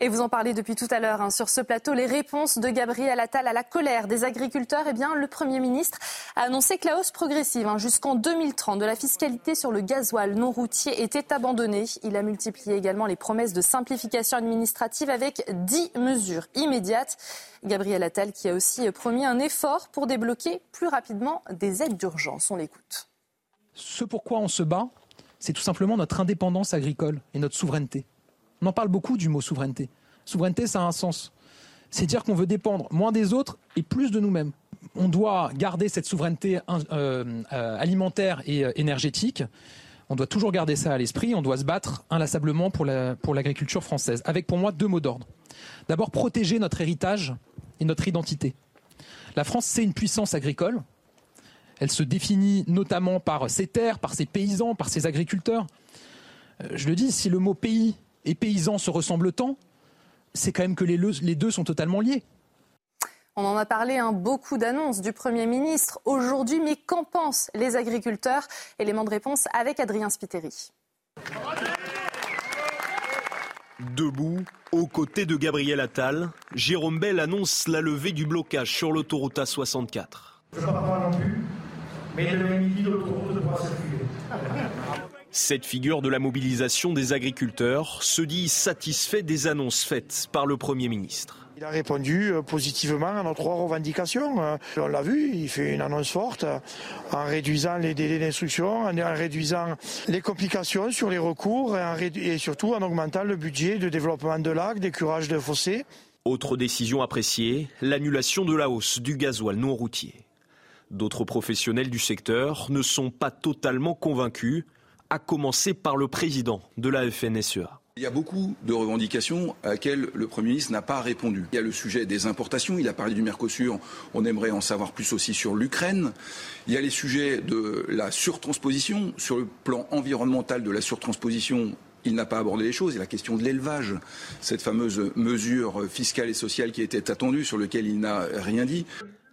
Et vous en parlez depuis tout à l'heure hein, sur ce plateau, les réponses de Gabriel Attal à la colère des agriculteurs. Eh bien, le Premier ministre a annoncé que la hausse progressive hein, jusqu'en 2030 de la fiscalité sur le gasoil non routier était abandonnée. Il a multiplié également les promesses de simplification administrative avec 10 mesures immédiates. Gabriel Attal qui a aussi promis un effort pour débloquer plus rapidement des aides d'urgence. On l'écoute. Ce pourquoi on se bat, c'est tout simplement notre indépendance agricole et notre souveraineté. On en parle beaucoup du mot souveraineté. Souveraineté, ça a un sens. C'est dire qu'on veut dépendre moins des autres et plus de nous-mêmes. On doit garder cette souveraineté euh, euh, alimentaire et euh, énergétique. On doit toujours garder ça à l'esprit. On doit se battre inlassablement pour l'agriculture française. Avec pour moi deux mots d'ordre. D'abord, protéger notre héritage et notre identité. La France, c'est une puissance agricole. Elle se définit notamment par ses terres, par ses paysans, par ses agriculteurs. Je le dis, si le mot pays et paysans se ressemblent tant, c'est quand même que les, deux sont totalement liés. On en a parlé, hein, beaucoup d'annonces du Premier ministre aujourd'hui, mais qu'en pensent les agriculteurs? Élément de réponse avec Adrien Spiteri. Debout, aux côtés de Gabriel Attal, Jérôme Bell annonce la levée du blocage sur l'autoroute A64. Je ne pas non plus, mais midi, l'autoroute circuler. Cette figure de la mobilisation des agriculteurs se dit satisfait des annonces faites par le Premier ministre. Il a répondu euh, positivement à nos trois revendications. Euh, on l'a vu, il fait une annonce forte en réduisant les délais d'instruction, en réduisant les complications sur les recours et surtout en augmentant le budget de développement de lacs, d'écurage de fossés. Autre décision appréciée, l'annulation de la hausse du gasoil non routier. D'autres professionnels du secteur ne sont pas totalement convaincus à commencer par le président de la FNSEA. Il y a beaucoup de revendications à laquelle le Premier ministre n'a pas répondu. Il y a le sujet des importations, il a parlé du Mercosur, on aimerait en savoir plus aussi sur l'Ukraine. Il y a les sujets de la surtransposition, sur le plan environnemental de la surtransposition, il n'a pas abordé les choses. Et la question de l'élevage, cette fameuse mesure fiscale et sociale qui était attendue, sur laquelle il n'a rien dit.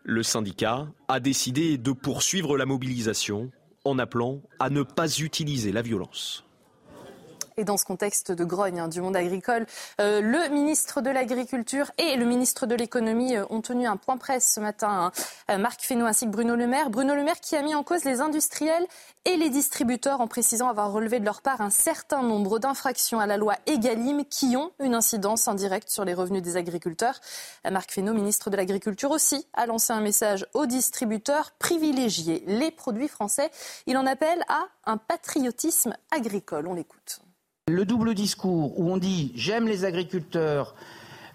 Le syndicat a décidé de poursuivre la mobilisation en appelant à ne pas utiliser la violence. Et dans ce contexte de grogne hein, du monde agricole, euh, le ministre de l'Agriculture et le ministre de l'Économie euh, ont tenu un point presse ce matin. Hein. Euh, Marc Fesneau ainsi que Bruno Le Maire. Bruno Le Maire qui a mis en cause les industriels et les distributeurs en précisant avoir relevé de leur part un certain nombre d'infractions à la loi Egalim qui ont une incidence indirecte sur les revenus des agriculteurs. Marc Fesneau, ministre de l'Agriculture aussi, a lancé un message aux distributeurs privilégier les produits français. Il en appelle à un patriotisme agricole. On l'écoute. Le double discours où on dit j'aime les agriculteurs,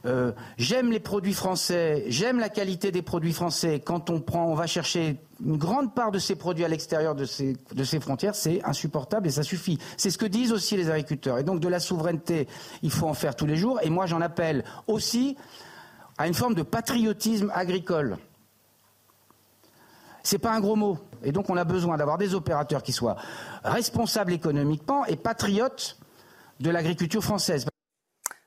euh, j'aime les produits français, j'aime la qualité des produits français. Quand on prend, on va chercher une grande part de ces produits à l'extérieur de ces, de ces frontières, c'est insupportable et ça suffit. C'est ce que disent aussi les agriculteurs. Et donc de la souveraineté, il faut en faire tous les jours. Et moi, j'en appelle aussi à une forme de patriotisme agricole. C'est pas un gros mot. Et donc on a besoin d'avoir des opérateurs qui soient responsables économiquement et patriotes de l'agriculture française.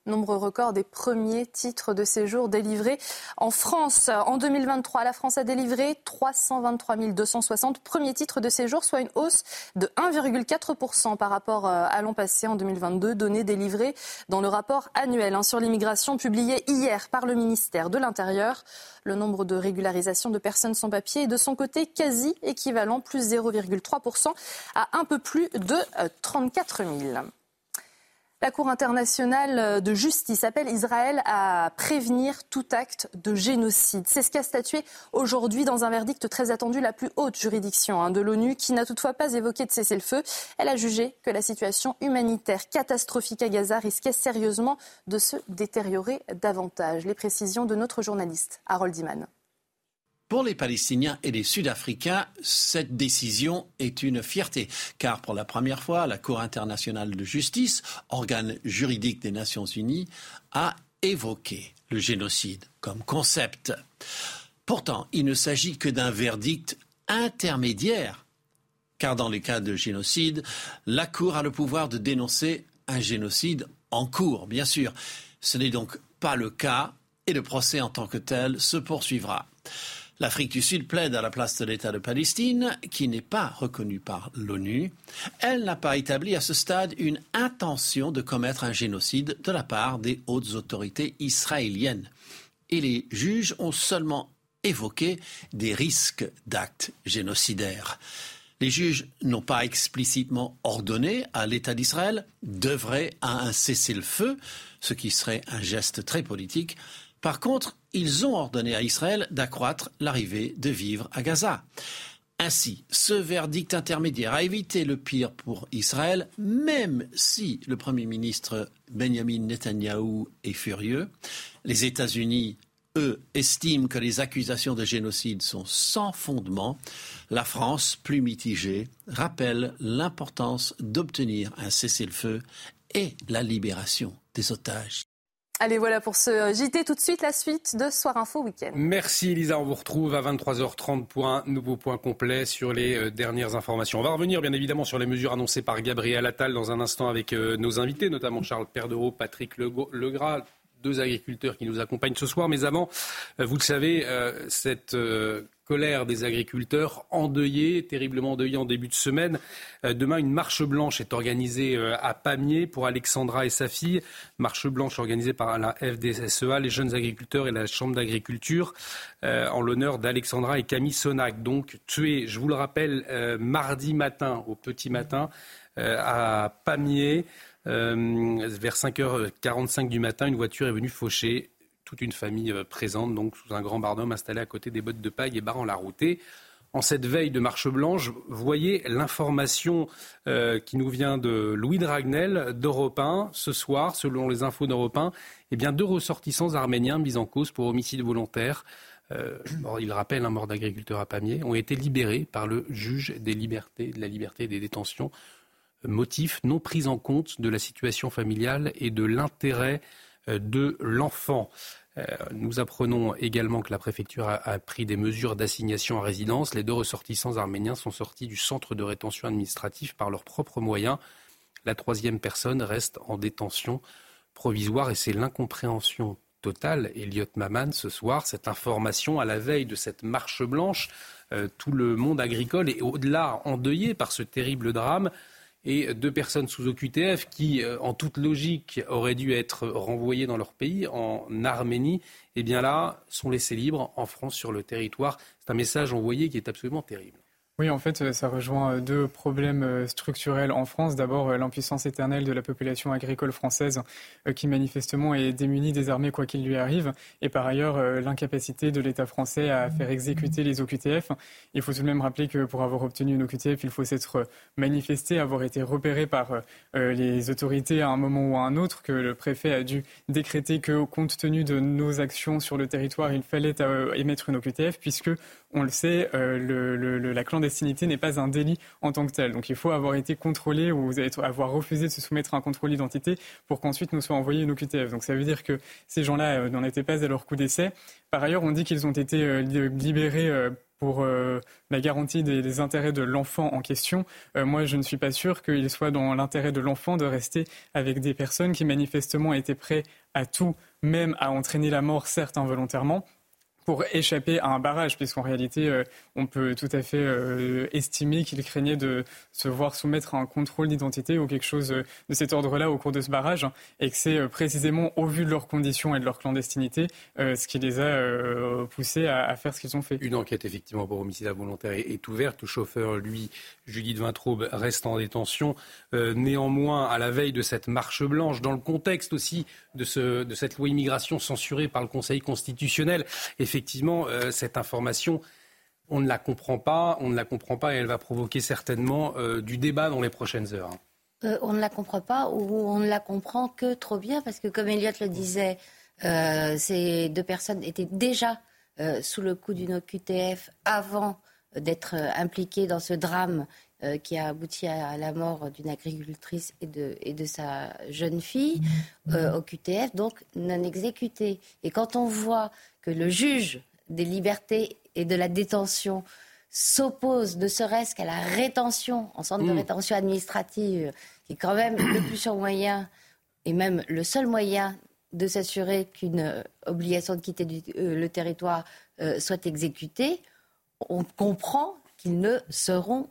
Nombre record des premiers titres de séjour délivrés en France. En 2023, la France a délivré 323 260 premiers titres de séjour, soit une hausse de 1,4% par rapport euh, à l'an passé en 2022, données délivrées dans le rapport annuel hein, sur l'immigration publié hier par le ministère de l'Intérieur. Le nombre de régularisations de personnes sans papier est de son côté quasi équivalent, plus 0,3% à un peu plus de 34 euh, 000. La Cour internationale de justice appelle Israël à prévenir tout acte de génocide. C'est ce qu'a statué aujourd'hui dans un verdict très attendu la plus haute juridiction hein, de l'ONU qui n'a toutefois pas évoqué de cessez-le-feu. Elle a jugé que la situation humanitaire catastrophique à Gaza risquait sérieusement de se détériorer davantage. Les précisions de notre journaliste Harold Iman. Pour les Palestiniens et les Sud-Africains, cette décision est une fierté, car pour la première fois, la Cour internationale de justice, organe juridique des Nations unies, a évoqué le génocide comme concept. Pourtant, il ne s'agit que d'un verdict intermédiaire, car dans les cas de génocide, la Cour a le pouvoir de dénoncer un génocide en cours, bien sûr. Ce n'est donc pas le cas et le procès en tant que tel se poursuivra. L'Afrique du Sud plaide à la place de l'État de Palestine, qui n'est pas reconnu par l'ONU. Elle n'a pas établi à ce stade une intention de commettre un génocide de la part des hautes autorités israéliennes. Et les juges ont seulement évoqué des risques d'actes génocidaires. Les juges n'ont pas explicitement ordonné à l'État d'Israël d'œuvrer à un cessez-le-feu, ce qui serait un geste très politique. Par contre, ils ont ordonné à Israël d'accroître l'arrivée de vivres à Gaza. Ainsi, ce verdict intermédiaire a évité le pire pour Israël, même si le Premier ministre Benjamin Netanyahou est furieux. Les États-Unis, eux, estiment que les accusations de génocide sont sans fondement. La France, plus mitigée, rappelle l'importance d'obtenir un cessez-le-feu et la libération des otages. Allez, voilà pour ce JT. Tout de suite, la suite de Soir Info Week-end. Merci Elisa. On vous retrouve à 23h30 pour un nouveau point complet sur les euh, dernières informations. On va revenir bien évidemment sur les mesures annoncées par Gabriel Attal dans un instant avec euh, nos invités, notamment Charles Perdereau, Patrick Legras, deux agriculteurs qui nous accompagnent ce soir. Mais avant, euh, vous le savez, cette colère des agriculteurs endeuillés, terriblement endeuillés en début de semaine. Euh, demain, une marche blanche est organisée euh, à Pamiers pour Alexandra et sa fille. Marche blanche organisée par la FDSEA, les jeunes agriculteurs et la Chambre d'agriculture euh, en l'honneur d'Alexandra et Camille Sonac. Donc tués, je vous le rappelle, mardi matin, au petit matin, à Pamiers. Vers 5h45 du matin, une voiture est venue faucher toute une famille euh, présente, donc sous un grand bardome installé à côté des bottes de paille et barrant la route. en cette veille de marche blanche, voyez l'information euh, qui nous vient de Louis Dragnel d'Europe 1. Ce soir, selon les infos d'Europe 1, eh bien, deux ressortissants arméniens mis en cause pour homicide volontaire. Euh, il rappelle un mort d'agriculteur à Pamiers, ont été libérés par le juge des libertés, de la liberté et des détentions motif non prise en compte de la situation familiale et de l'intérêt de l'enfant. Nous apprenons également que la préfecture a, pris des mesures d'assignation à résidence. Les deux ressortissants arméniens sont sortis du centre de rétention administrative par leurs propres moyens. La troisième personne reste en détention provisoire et c'est l'incompréhension totale. Elliot Maman, ce soir, cette information à la veille de cette marche blanche, euh, tout le monde agricole est au-delà endeuillé par ce terrible drame et deux personnes sous OQTF qui, euh, en toute logique, auraient dû être renvoyées dans leur pays, en Arménie, eh bien là, sont laissées libres en France sur le territoire. C'est un message envoyé qui est absolument terrible. Oui, en fait, ça rejoint euh, deux problèmes euh, structurels en France. D'abord, euh, l'impuissance éternelle de la population agricole française, qui manifestement est démunie des armées quoi qu'il lui arrive, et par ailleurs, l'incapacité de l'État français à faire exécuter les OQTF. Il faut tout de même rappeler que pour avoir obtenu une OQTF, il faut s'être manifesté, avoir été repéré par les autorités à un moment ou à un autre, que le préfet a dû décréter que, compte tenu de nos actions sur le territoire, il fallait émettre une OQTF, puisque, on le sait, la clandestinité clandestinité n'est pas un délit en tant que tel. Donc il faut avoir été contrôlé ou avoir refusé de se soumettre à un contrôle d'identité pour qu'ensuite nous soit envoyé une OQTF. Donc ça veut dire que ces gens-là euh, n'en étaient pas à leur coup d'essai. Par ailleurs, on dit qu'ils ont été euh, libérés euh, pour la garantie des, intérêts de l'enfant en question. moi, je ne suis pas sûr qu'il soit dans l'intérêt de l'enfant de rester avec des personnes qui manifestement étaient prêtes à tout, même à entraîner la mort, certes involontairement, pour échapper à un barrage, puisqu'en réalité, euh, on peut tout à fait euh, estimer qu'il craignait de se voir soumettre à un contrôle d'identité ou quelque chose euh, de cet ordre-là au cours de ce barrage, et que c'est précisément au vu de leurs conditions et de leur clandestinité ce qui les a poussés à, faire ce qu'ils ont fait. Une enquête effectivement pour homicide involontaire est, ouverte. Le chauffeur, lui, Judith Vintraube, reste en détention. néanmoins, à la veille de cette marche blanche, dans le contexte aussi de, de cette loi immigration censurée par le Conseil constitutionnel, effectivement, euh, cette information, on ne la comprend pas, on ne la comprend pas et elle va provoquer certainement euh, du débat dans les prochaines heures. Euh, on ne la comprend pas ou on ne la comprend que trop bien parce que, comme Elliot le disait, ces deux personnes étaient déjà sous le coup d'une OQTF avant d'être impliquées dans ce drame qui a abouti à, la mort d'une agricultrice et de, et de, sa jeune fille au QTF, donc non exécutée. Et quand on voit que le juge des libertés et de la détention s'oppose ne serait-ce qu'à la rétention en centre de mm. rétention administrative, qui est quand même le plus sûr moyen et même le seul moyen de s'assurer qu'une euh, obligation de quitter euh, le territoire euh, soit exécutée, on comprend qu'ils ne seront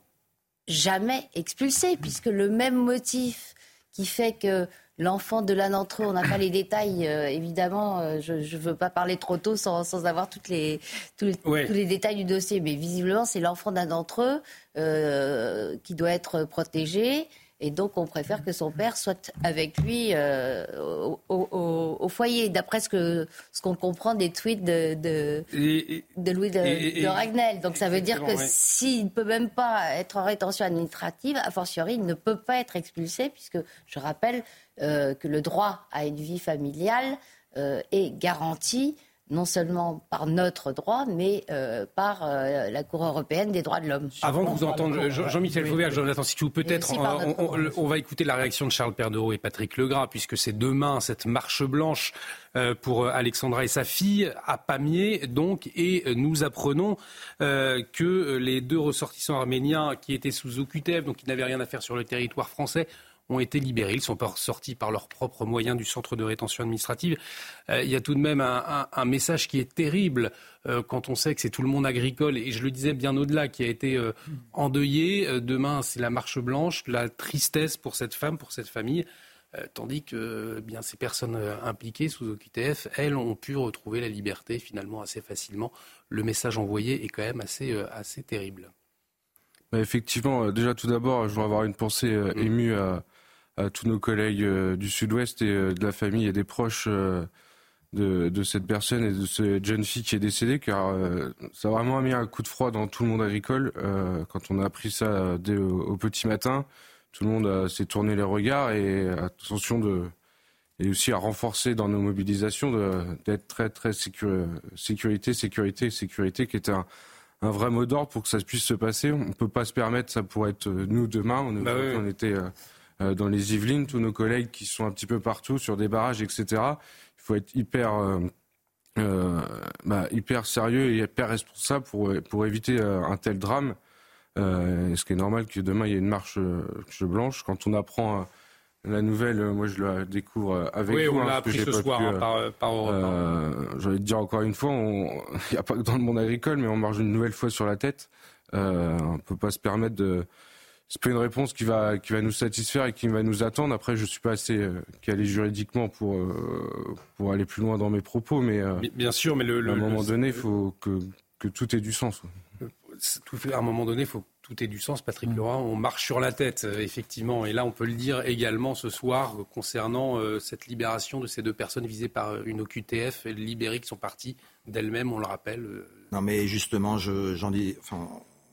jamais expulsés, puisque le même motif qui fait que l'enfant de l'un d'entre eux. On n'a pas les détails, euh, évidemment. Euh, je ne veux pas parler trop tôt sans, sans avoir toutes les, tous, les, tous les détails du dossier. Mais visiblement, c'est l'enfant d'un d'entre eux euh, qui doit être protégé. Et donc, on préfère que son père soit avec lui euh, au, foyer, d'après ce qu'on ce qu'on comprend des tweets de, de, Louis de, Ragnel. Donc, ça veut dire que s'il ne peut même pas être en rétention administrative, a fortiori, il ne peut pas être expulsé, puisque je rappelle euh, que le droit à une vie familiale euh, est garanti non seulement par notre droit, mais euh, par euh, la Cour européenne des droits de l'homme. Avant de vous entendre, Jean-Michel Fauvert, Jonathan vous peut-être on, va écouter la réaction de Charles Perdeau et Patrick Legras, puisque c'est demain cette marche blanche euh, pour Alexandra et sa fille à Pamiers, donc, et nous apprenons que les deux ressortissants arméniens qui étaient sous OQTF, donc qui n'avaient rien à faire sur le territoire français, ont été libérés. Ils sont sortis par leurs propres moyens du centre de rétention administrative. Euh, il y a tout de même un, message qui est terrible euh, quand on sait que c'est tout le monde agricole, et je le disais bien au-delà, qui a été euh, endeuillé. demain, c'est la marche blanche, la tristesse pour cette femme, pour cette famille. tandis que bien ces personnes impliquées sous OQTF, elles ont pu retrouver la liberté finalement assez facilement. Le message envoyé est quand même assez, assez terrible. Bah, effectivement, déjà tout d'abord, je voudrais avoir une pensée mm. émue à, à tous nos collègues euh, du Sud-Ouest et euh, de la famille et des proches euh, de, de, cette personne et de cette jeune fille qui est décédée, car ça a vraiment mis un coup de froid dans tout le monde agricole. quand on a appris ça dès au, petit matin, tout le monde s'est tourné les regards et attention de et aussi à renforcer dans nos mobilisations d'être très très sécurité sécurité sécurité qui est un, un vrai mot d'ordre pour que ça puisse se passer. On ne peut pas se permettre, ça pourrait être nous demain. On, Bah oui. on était dans les Yvelines, tous nos collègues qui sont un petit peu partout sur des barrages, etc. Il faut être hyper, euh, euh, bah, hyper sérieux et hyper responsable pour, pour éviter euh, un tel drame. Euh, ce qui est normal que demain il y ait une marche euh, blanche. Quand on apprend euh, la nouvelle, euh, moi je la découvre euh, avec Oui, vous. on hein, l'a que appris ce soir pu, hein, euh, par, euh, euh, J'ai envie de dire encore une fois, <laughs> il n'y a pas que dans le monde agricole, mais on marche une nouvelle fois sur la tête. Euh, on peut pas se permettre de. C'est pas une réponse qui va qui va nous satisfaire et qui va nous attendre. Après, je suis pas assez euh, calé juridiquement pour euh, pour aller plus loin dans mes propos, mais euh, Bi- Bien sûr, mais le, le- à un moment le- donné, il faut que que tout ait du sens. c'est tout fait- à un moment donné, il faut que tout ait du sens, Patrick Leroy. On marche sur la tête, effectivement. Et là, on peut le dire également ce soir concernant euh, cette libération de ces deux personnes visées par une OQTF et libérées qui sont parties d'elles-mêmes, on le rappelle. Non, mais justement, je- j'en dis. Enfin,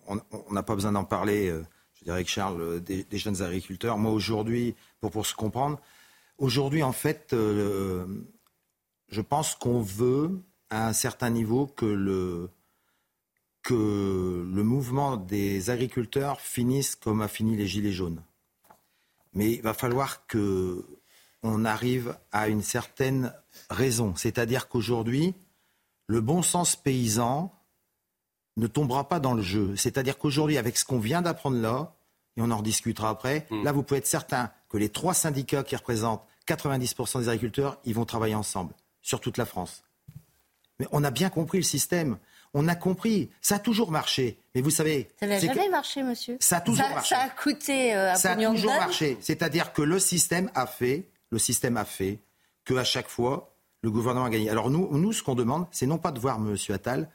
on on n'a pas besoin d'en parler. euh, Je dirais que Charles, euh, des, jeunes agriculteurs. Moi, aujourd'hui, pour, se comprendre, aujourd'hui, en fait, euh, je pense qu'on veut, à un certain niveau, que le, que mouvement des agriculteurs finisse comme a fini les Gilets jaunes. Mais il va falloir que on arrive à une certaine raison. C'est-à-dire qu'aujourd'hui, le bon sens paysan ne tombera pas dans le jeu. C'est-à-dire qu'aujourd'hui, avec ce qu'on vient d'apprendre là, et on en rediscutera après, là, vous pouvez être certain que les trois syndicats qui représentent 90% des agriculteurs, ils vont travailler ensemble, sur toute la France. Mais on a bien compris le système. On a compris. Ça a toujours marché. Mais vous savez. Ça n'a que- jamais marché, monsieur. Ça a toujours ça, marché. Ça a coûté euh, un ça a toujours marché. C'est-à-dire que le système a fait, le système a fait que à chaque fois, le gouvernement a gagné. Alors nous, nous ce qu'on demande, c'est non pas de voir M. Attal,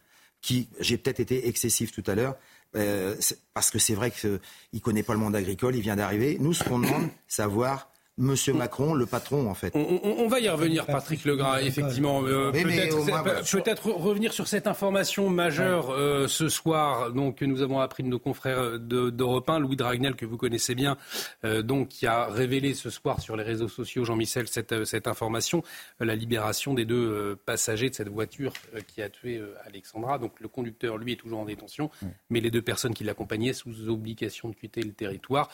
qui, j'ai peut-être été excessif tout à l'heure, euh, parce que c'est vrai qu'il ne connaît pas le monde agricole, il vient d'arriver. Nous, ce qu'on demande, c'est à voir M. Macron, le patron, en fait. On, on- on va y revenir, Patrick Legras, effectivement. Euh, peut-être au moins, voilà. peut-être revenir sur cette information majeure euh, ce soir, donc que nous avons appris de nos confrères de- d'Europe 1, Louis Dragnel, que vous connaissez bien, euh, donc qui a révélé ce soir sur les réseaux sociaux, Jean-Michel, cette, euh, cette information, euh, la libération des deux euh, passagers de cette voiture euh, qui a tué euh, Alexandra. Donc le conducteur, lui, est toujours en détention, mais les deux personnes qui l'accompagnaient sous obligation de quitter le territoire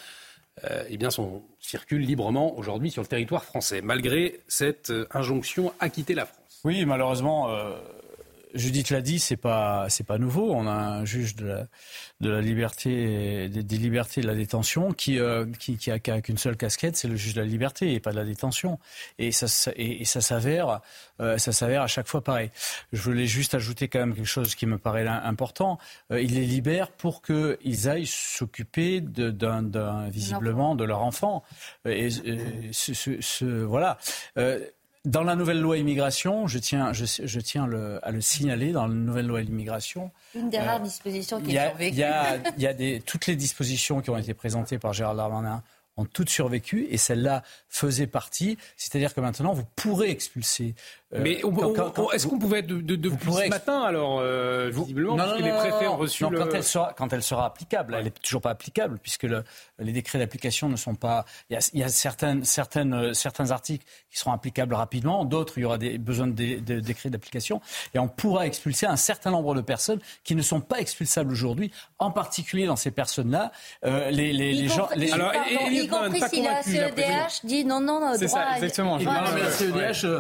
euh, eh bien, sont, circulent librement aujourd'hui sur le territoire français, malgré cette euh, injonction à quitter la France. Oui, malheureusement, euh, Judith l'a dit, c'est pas c'est pas nouveau. On a un juge de la de la liberté des, des libertés de la détention qui euh, qui, qui a, qu'une seule casquette, c'est le juge de la liberté et pas de la détention. Et ça ça- et, et ça s'avère euh, ça s'avère à chaque fois pareil. Je voulais juste ajouter quand même quelque chose qui me paraît important. Euh, il les libère pour qu'ils aillent s'occuper de- d'un d'un visiblement de leur enfant. Et, et ce, ce- ce- voilà. Dans la nouvelle loi immigration, je tiens, je, je tiens le- à le signaler, dans la nouvelle loi immigration, Une des Euh, rares dispositions qui a, survécue. il y a- il y a des, toutes les dispositions qui ont été présentées par Gérald Darmanin ont toutes survécu et celle-là faisait partie. C'est-à-dire que maintenant, vous pourrez expulser. Euh, Mais est-ce qu'on pouvait être de, de- depuis pourrez ce matin, alors, euh, visiblement, non, parce non, que les préfets non, ont reçu non, le... quand elle sera quand elle sera applicable, elle est toujours pas applicable puisque le- les décrets d'application ne sont pas. Il y a, il y a certaines certaines euh, certains articles qui seront applicables rapidement, d'autres il y aura des besoin de, dé- de décrets d'application et on pourra expulser un certain nombre de personnes qui ne sont pas expulsables aujourd'hui, en particulier dans ces personnes-là, euh, les, les, les gens. Les... pardon, y compris si la CEDH dit non, non, C'est droit exactement.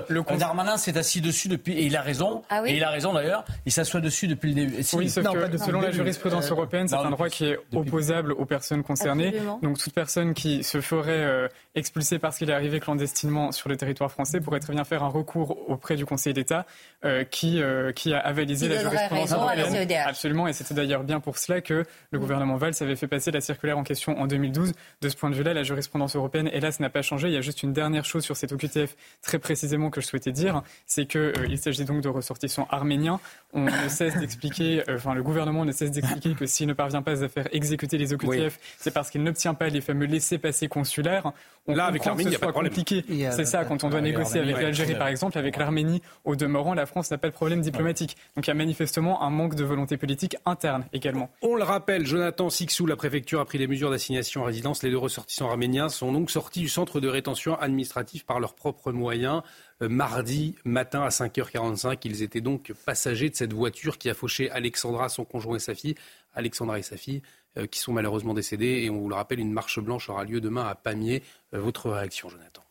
Le Darmanin s'est assis dessus depuis, et il a raison. Ah oui et il a raison d'ailleurs. Il s'assoit dessus depuis le début. Oui, sauf non, que selon la jurisprudence Euh, européenne, c'est un droit qui est opposable aux personnes concernées. Absolument. Donc toute personne qui se ferait euh, expulser parce qu'il est arrivé clandestinement sur le territoire français pourrait très bien faire un recours auprès du Conseil d'État euh, qui, euh, qui a avalisé la jurisprudence raison à la européenne. CEDH. Absolument, et c'était d'ailleurs bien pour cela que le gouvernement Valls avait fait passer la circulaire en question en 2012. De ce point de vue-là, la jurisprudence européenne, hélas, n'a pas changé. Il y a juste une dernière chose sur cette OQTF très précisément que je souhaitais dire, c'est qu'il s'agit donc de ressortissants arméniens. On ne cesse d'expliquer, euh, enfin le gouvernement ne cesse d'expliquer que s'il ne parvient pas à faire exécuter les OQTF, c'est parce qu'il n'obtient pas les fameux laissés-passer consulaires. On Là, avec l'Arménie, il y a pas de problème. compliqué. Il C'est ça, quand on doit négocier l'Arménie, avec l'Algérie par exemple, avec l'Arménie, au demeurant, la France n'a pas de problème diplomatique. Donc il y a manifestement un manque de volonté politique interne également. On le rappelle, Jonathan Sixou, la préfecture a pris des mesures d'assignation à résidence. Les deux ressortissants arméniens sont donc sortis du centre de rétention administrative par leurs propres moyens. Mardi matin à 5h45. Ils étaient donc passagers de cette voiture qui a fauché Alexandra, son conjoint et sa fille. Alexandra et sa fille qui sont malheureusement décédés. Et on vous le rappelle, une marche blanche aura lieu demain à Pamiers. votre réaction, Jonathan?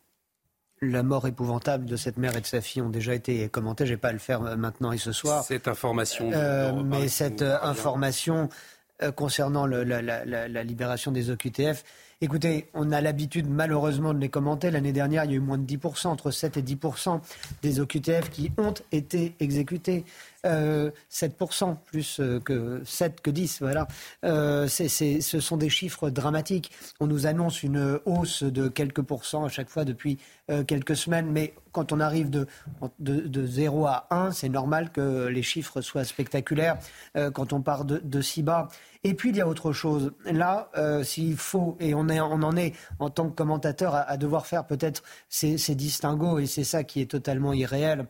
La mort épouvantable de cette mère et de sa fille ont déjà été commentées. Je ne vais pas le faire maintenant et ce soir. Cette information. Euh, mais cette euh, information euh, concernant le, la, la, la, libération des OQTF, écoutez, on a l'habitude malheureusement de les commenter. L'année dernière, il y a eu moins de 10%, entre 7 et 10% des OQTF qui ont été exécutés. 7%, plus que 7 que 10, voilà. Euh, ce sont des chiffres dramatiques. On nous annonce une hausse de quelques pourcents à chaque fois depuis euh, quelques semaines, mais quand on arrive de, de, 0 à 1, c'est normal que les chiffres soient spectaculaires euh, quand on part de, si bas. Et puis il y a autre chose. Là, s'il faut, et on, est, on en est en tant que commentateur à, devoir faire peut-être ces, ces distinguos, et c'est ça qui est totalement irréel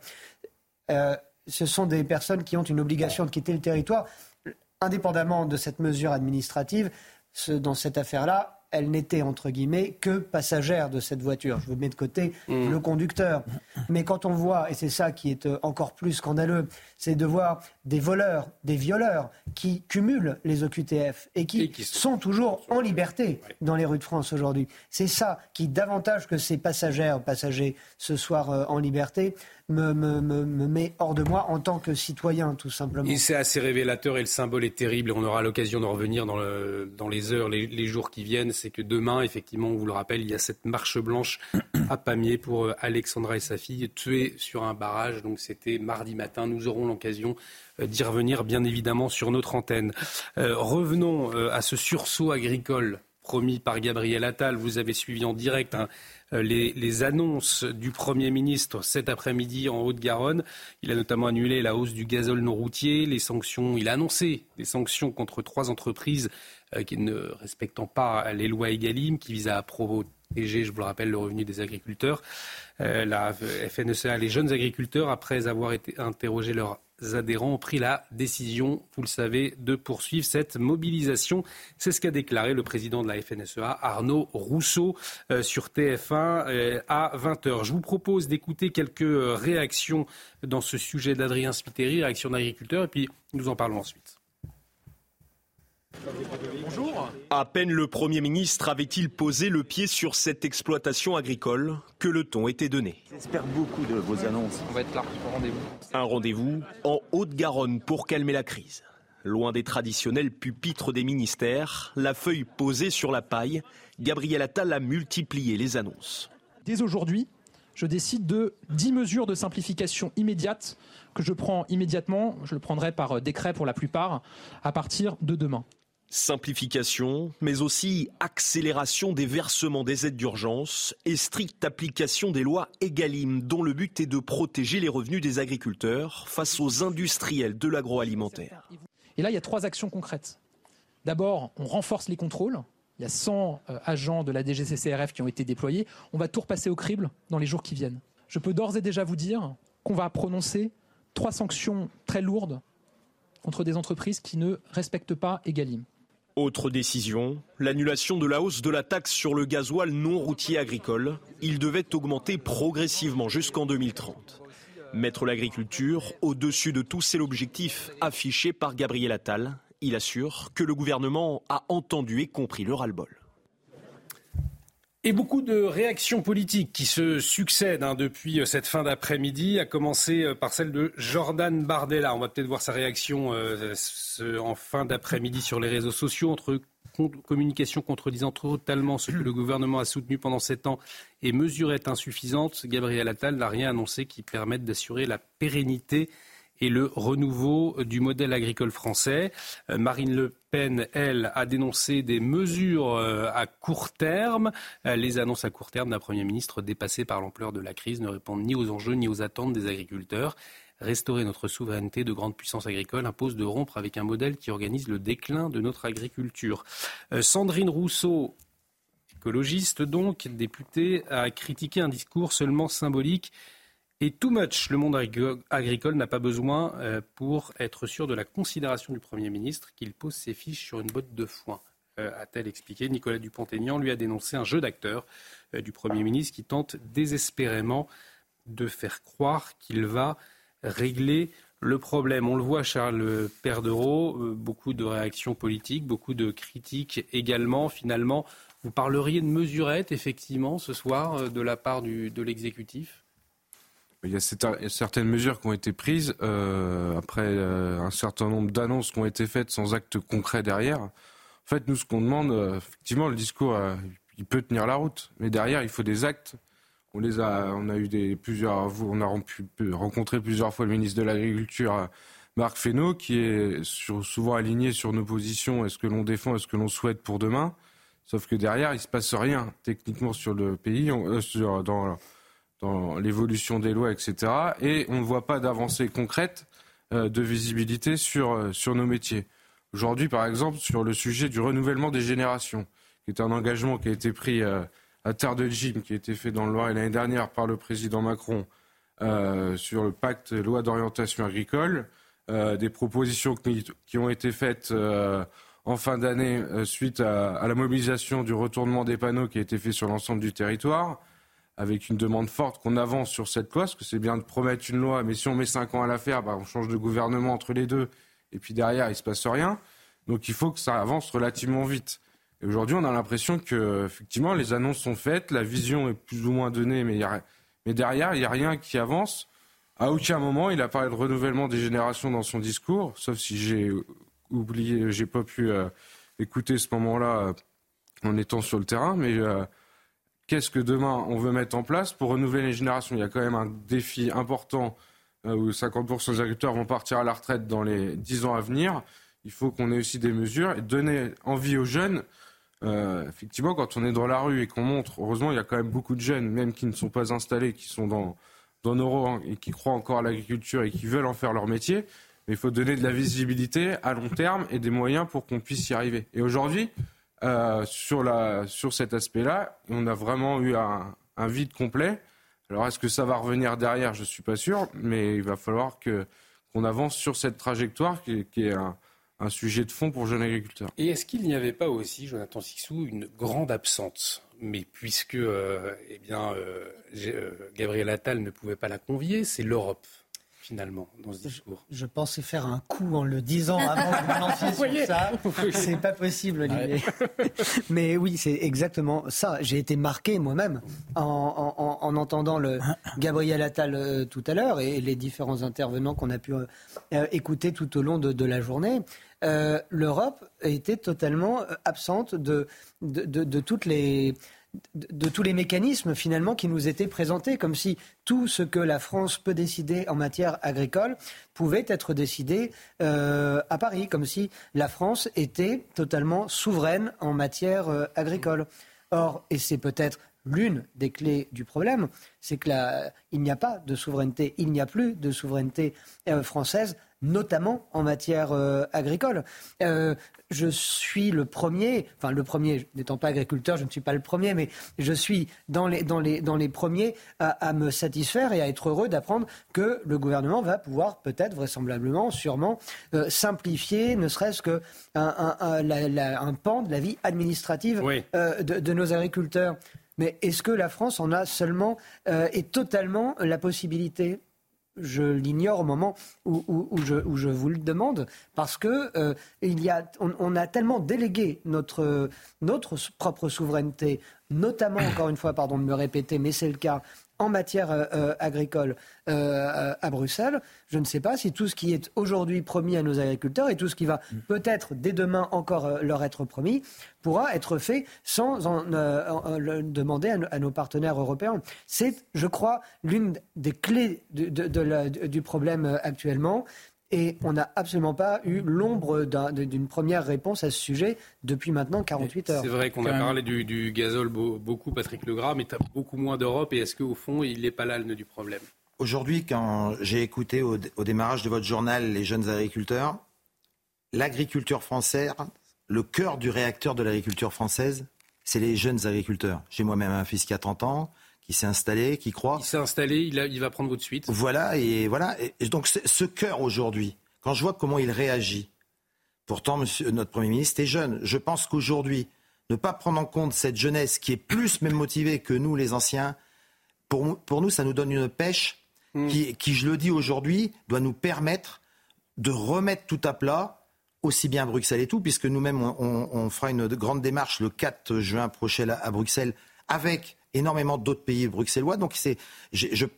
ce sont des personnes qui ont une obligation de quitter le territoire, indépendamment de cette mesure administrative. dans cette affaire-là, elle n'était entre guillemets que passagère de cette voiture. Je vous mets de côté mmh. le conducteur. Mais quand on voit, et c'est ça qui est euh, encore plus scandaleux, c'est de voir des voleurs, des violeurs qui cumulent les OQTF et qui, sont toujours en liberté dans les rues de France aujourd'hui. C'est ça qui, davantage que ces passagères, passagers ce soir euh, en liberté, me, me, me, met hors de moi en tant que citoyen, tout simplement. Et c'est assez révélateur et le symbole est terrible. On aura l'occasion de revenir dans, le, dans les heures, les, jours qui viennent. C'est que demain, effectivement, on vous le rappelle, il y a cette marche blanche à Pamiers pour euh, Alexandra et sa fille tuées sur un barrage. Donc c'était mardi matin. Nous aurons l'occasion euh, d'y revenir, bien évidemment, sur notre antenne. Euh, revenons à ce sursaut agricole promis par Gabriel Attal. Vous avez suivi en direct hein, euh, les, annonces du Premier ministre cet après-midi en Haute-Garonne. Il a notamment annulé la hausse du gazole non routier, les sanctions. Il a annoncé des sanctions contre trois entreprises euh, qui ne respectant pas les lois EGalim, qui visent à protéger, je vous le rappelle, le revenu des agriculteurs. Euh, la FNSEA, les jeunes agriculteurs, après avoir été interrogés leur adhérents ont pris la décision, vous le savez, de poursuivre cette mobilisation. C'est ce qu'a déclaré le président de la FNSEA, Arnaud Rousseau, euh, sur TF1 euh, à 20h. Je vous propose d'écouter quelques réactions dans ce sujet d'Adrien Spiteri, réaction d'agriculteurs, et puis nous en parlons ensuite. À peine le Premier ministre avait-il posé le pied sur cette exploitation agricole que le ton était donné. J'espère beaucoup de vos annonces. On va être là pour rendez-vous. Un rendez-vous en Haute-Garonne pour calmer la crise. Loin des traditionnels pupitres des ministères, la feuille posée sur la paille, Gabriel Attal a multiplié les annonces. Dès aujourd'hui, je décide de 10 mesures de simplification immédiate que je prends immédiatement, je le prendrai par décret pour la plupart, à partir de demain. Simplification, mais aussi accélération des versements des aides d'urgence et stricte application des lois EGalim, dont le but est de protéger les revenus des agriculteurs face aux industriels de l'agroalimentaire. Et là, il y a trois actions concrètes. D'abord, on renforce les contrôles. Il y a 100 euh, agents de la DGCCRF qui ont été déployés. On va tout repasser au crible dans les jours qui viennent. Je peux d'ores et déjà vous dire qu'on va prononcer trois sanctions très lourdes contre des entreprises qui ne respectent pas EGalim. Autre décision, l'annulation de la hausse de la taxe sur le gasoil non routier agricole. Il devait augmenter progressivement jusqu'en 2030. Mettre l'agriculture au-dessus de tout, c'est l'objectif affiché par Gabriel Attal. Il assure que le gouvernement a entendu et compris le ras-le-bol. Et beaucoup de réactions politiques qui se succèdent hein, depuis euh, cette fin d'après-midi, à commencer euh, par celle de Jordan Bardella. On va peut-être voir sa réaction euh, en fin d'après-midi sur les réseaux sociaux entre communication contredisant totalement ce que le gouvernement a soutenu pendant sept ans et mesures insuffisantes. Gabriel Attal n'a rien annoncé qui permette d'assurer la pérennité et le renouveau du modèle agricole français. Euh, Marine Le Pen, elle, a dénoncé des mesures euh, à court terme. Euh, les annonces à court terme d'un Premier ministre dépassé par l'ampleur de la crise ne répondent ni aux enjeux ni aux attentes des agriculteurs. Restaurer notre souveraineté de grande puissance agricole impose de rompre avec un modèle qui organise le déclin de notre agriculture. Sandrine Rousseau, écologiste donc, députée, a critiqué un discours seulement symbolique et too much, le monde agricole n'a pas besoin, euh, pour être sûr de la considération du Premier ministre, qu'il pose ses fiches sur une botte de foin. Euh, a-t-elle expliqué Nicolas Dupont-Aignan lui a dénoncé un jeu d'acteur euh, du Premier ministre qui tente désespérément de faire croire qu'il va régler le problème. On le voit, Charles Perdereau, beaucoup de réactions politiques, beaucoup de critiques également. Finalement, vous parleriez de mesurette, effectivement, ce soir, euh, de la part de l'exécutif? Il y a certaines mesures qui ont été prises euh, après un certain nombre d'annonces qui ont été faites sans acte concret derrière. En fait, nous, ce qu'on demande, effectivement, le discours, il peut tenir la route, mais derrière, il faut des actes on les a, on a eu des plusieurs, on a rencontré plusieurs fois le ministre de l'Agriculture, Marc Fesneau, qui est souvent aligné sur nos positions, est-ce que l'on défend, est-ce que l'on souhaite pour demain. Sauf que derrière, il se passe rien techniquement sur le pays, euh, dans, dans l'évolution des lois, etc. Et on ne voit pas d'avancée concrète euh, de visibilité sur, euh, sur nos métiers. Aujourd'hui, par exemple, sur le sujet du renouvellement des générations, qui est un engagement qui a été pris à Terre de Gym, qui a été fait dans le Loir l'année dernière par le président Macron euh, sur le pacte loi d'orientation agricole, euh, des propositions qui, ont été faites euh, en fin d'année suite à, la mobilisation du retournement des panneaux qui a été fait sur l'ensemble du territoire, avec une demande forte qu'on avance sur cette loi, parce que c'est bien de promettre une loi, mais si on met cinq ans à la faire, bah, on change de gouvernement entre les deux, et puis derrière, il ne se passe rien. Donc il faut que ça avance relativement vite. Et aujourd'hui, on a l'impression que, effectivement, les annonces sont faites, la vision est plus ou moins donnée, mais, mais derrière, il n'y a rien qui avance. À aucun moment, il a parlé de renouvellement des générations dans son discours, sauf si j'ai oublié, j'ai pas pu euh, écouter ce moment-là euh, en étant sur le terrain. Mais euh, qu'est-ce que demain on veut mettre en place pour renouveler les générations? Il y a quand même un défi important où 50% des agriculteurs vont partir à la retraite dans les 10 ans à venir. Il faut qu'on ait aussi des mesures et donner envie aux jeunes euh, effectivement, quand on est dans la rue et qu'on montre, heureusement, il y a quand même beaucoup de jeunes, même qui ne sont pas installés, qui sont dans, dans nos rangs et qui croient encore à l'agriculture et qui veulent en faire leur métier. Mais il faut donner de la visibilité à long terme et des moyens pour qu'on puisse y arriver. Et aujourd'hui, euh, sur, la, sur cet aspect-là, on a vraiment eu un, vide complet. Alors, est-ce que ça va revenir derrière? Je ne suis pas sûr, mais il va falloir que, qu'on avance sur cette trajectoire qui, est un, un sujet de fond pour jeunes agriculteurs. Et est-ce qu'il n'y avait pas aussi, Jonathan Sixou, une grande absente? Mais puisque euh, eh bien, euh, euh, Gabriel Attal ne pouvait pas la convier, c'est l'Europe finalement dans ce discours. Je, pensais faire un coup en le disant avant que vous lanciez sur ça. <laughs> C'est pas possible, Olivier. <laughs> Mais oui, c'est exactement ça. J'ai été marqué moi-même en, entendant le Gabriel Attal tout à l'heure et les différents intervenants qu'on a pu écouter tout au long de la journée. Euh, l'Europe était totalement euh, absente de, de, toutes les de, tous les mécanismes finalement qui nous étaient présentés, comme si tout ce que la France peut décider en matière agricole pouvait être décidé euh, à Paris, comme si la France était totalement souveraine en matière agricole. Or, et c'est peut-être l'une des clés du problème, c'est qu'il n'y a pas de souveraineté, il n'y a plus de souveraineté française notamment en matière euh, agricole. Euh, je suis le premier, enfin le premier, n'étant pas agriculteur, je ne suis pas le premier, mais je suis dans les, dans les, dans les premiers à, me satisfaire et à être heureux d'apprendre que le gouvernement va pouvoir peut-être, vraisemblablement, sûrement, euh, simplifier ne serait-ce que un, un, pan de la vie administrative de, de, nos agriculteurs. Mais est-ce que la France en a seulement et totalement la possibilité? Je l'ignore au moment où, je, vous le demande, parce que euh, il y a, on, a tellement délégué notre, notre propre souveraineté, notamment, encore une fois, pardon de me répéter, mais c'est le cas, en matière euh, euh, agricole euh, à Bruxelles. Je ne sais pas si tout ce qui est aujourd'hui promis à nos agriculteurs et tout ce qui va mm. peut-être dès demain encore leur être promis pourra être fait sans en, demander à, nos partenaires européens. C'est, je crois, l'une des clés du problème actuellement. Et on n'a absolument pas eu l'ombre d'une première réponse à ce sujet depuis maintenant 48 heures. C'est vrai qu'on a parlé du, du gazole beaucoup, Patrick Legras, mais tu as beaucoup moins d'Europe. Et est-ce qu'au fond, il n'est pas là le nœud du problème? Aujourd'hui, quand j'ai écouté au, démarrage de votre journal les jeunes agriculteurs, l'agriculture française, le cœur du réacteur de l'agriculture française, c'est les jeunes agriculteurs. J'ai moi-même un fils qui a 30 ans, qui s'est installé, qui croit. Il s'est installé, il, il, va prendre votre suite. Voilà, et voilà. Et donc ce cœur aujourd'hui, quand je vois comment il réagit, pourtant monsieur, notre Premier ministre est jeune, je pense qu'aujourd'hui, ne pas prendre en compte cette jeunesse qui est plus même motivée que nous les anciens, pour, pour nous, ça nous donne une pêche Hmm. qui, qui, je le dis aujourd'hui, doit nous permettre de remettre tout à plat, aussi bien Bruxelles et tout, puisque nous-mêmes, on, on, on, fera une grande démarche le 4 juin prochain à Bruxelles avec énormément d'autres pays bruxellois, donc c'est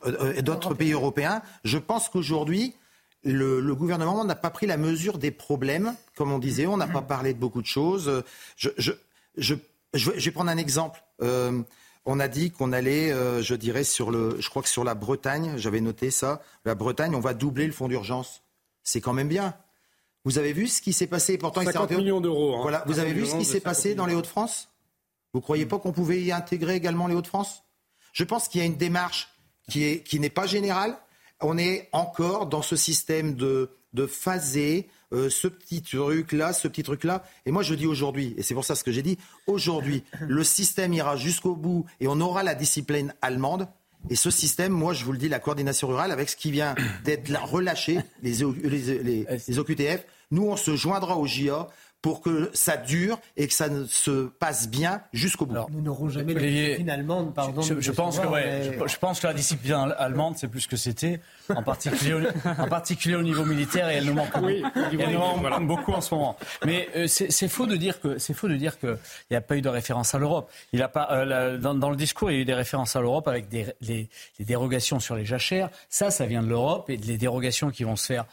euh, d'autres pays européens. Je pense qu'aujourd'hui, le, le, gouvernement n'a pas pris la mesure des problèmes, comme on disait, on n'a pas parlé de beaucoup de choses. Je, je, je, je vais prendre un exemple. Euh, on a dit qu'on allait, euh, je dirais, sur le, je crois que sur la Bretagne, j'avais noté ça, la Bretagne, on va doubler le fonds d'urgence. C'est quand même bien. Vous avez vu ce qui s'est passé? Pourtant, 50 millions d'euros. Hein. Voilà. Vous avez vu ce qui s'est passé dans les Hauts-de-France? Vous croyez pas qu'on pouvait y intégrer également les Hauts-de-France? Je pense qu'il y a une démarche qui est qui n'est pas générale. On est encore dans ce système de de phaser euh, ce petit truc-là, ce petit truc-là. Et moi, je dis aujourd'hui, et c'est pour ça ce que j'ai dit, aujourd'hui, le système ira jusqu'au bout et on aura la discipline allemande. Et ce système, moi, je vous le dis, la coordination rurale, avec ce qui vient d'être relâché, les, les, les, les OQTF, nous, on se joindra au JA pour que ça dure et que ça se passe bien jusqu'au bout. Alors, nous n'aurons jamais la discipline allemande, pardon. Je, je pense que, ouais, mais... je, je, pense que la discipline allemande, c'est plus que c'était, en particulier, au, en particulier au niveau militaire, et elle nous manque, oui, beaucoup, elle nous manque voilà. beaucoup en ce moment. Mais euh, c'est faux de dire que c'est faux de dire qu'il n'y a pas eu de référence à l'Europe. Il a pas euh, la, dans, dans, le discours, il y a eu des références à l'Europe avec des, les, les dérogations sur les jachères. Ça, ça vient de l'Europe et les dérogations qui vont se faire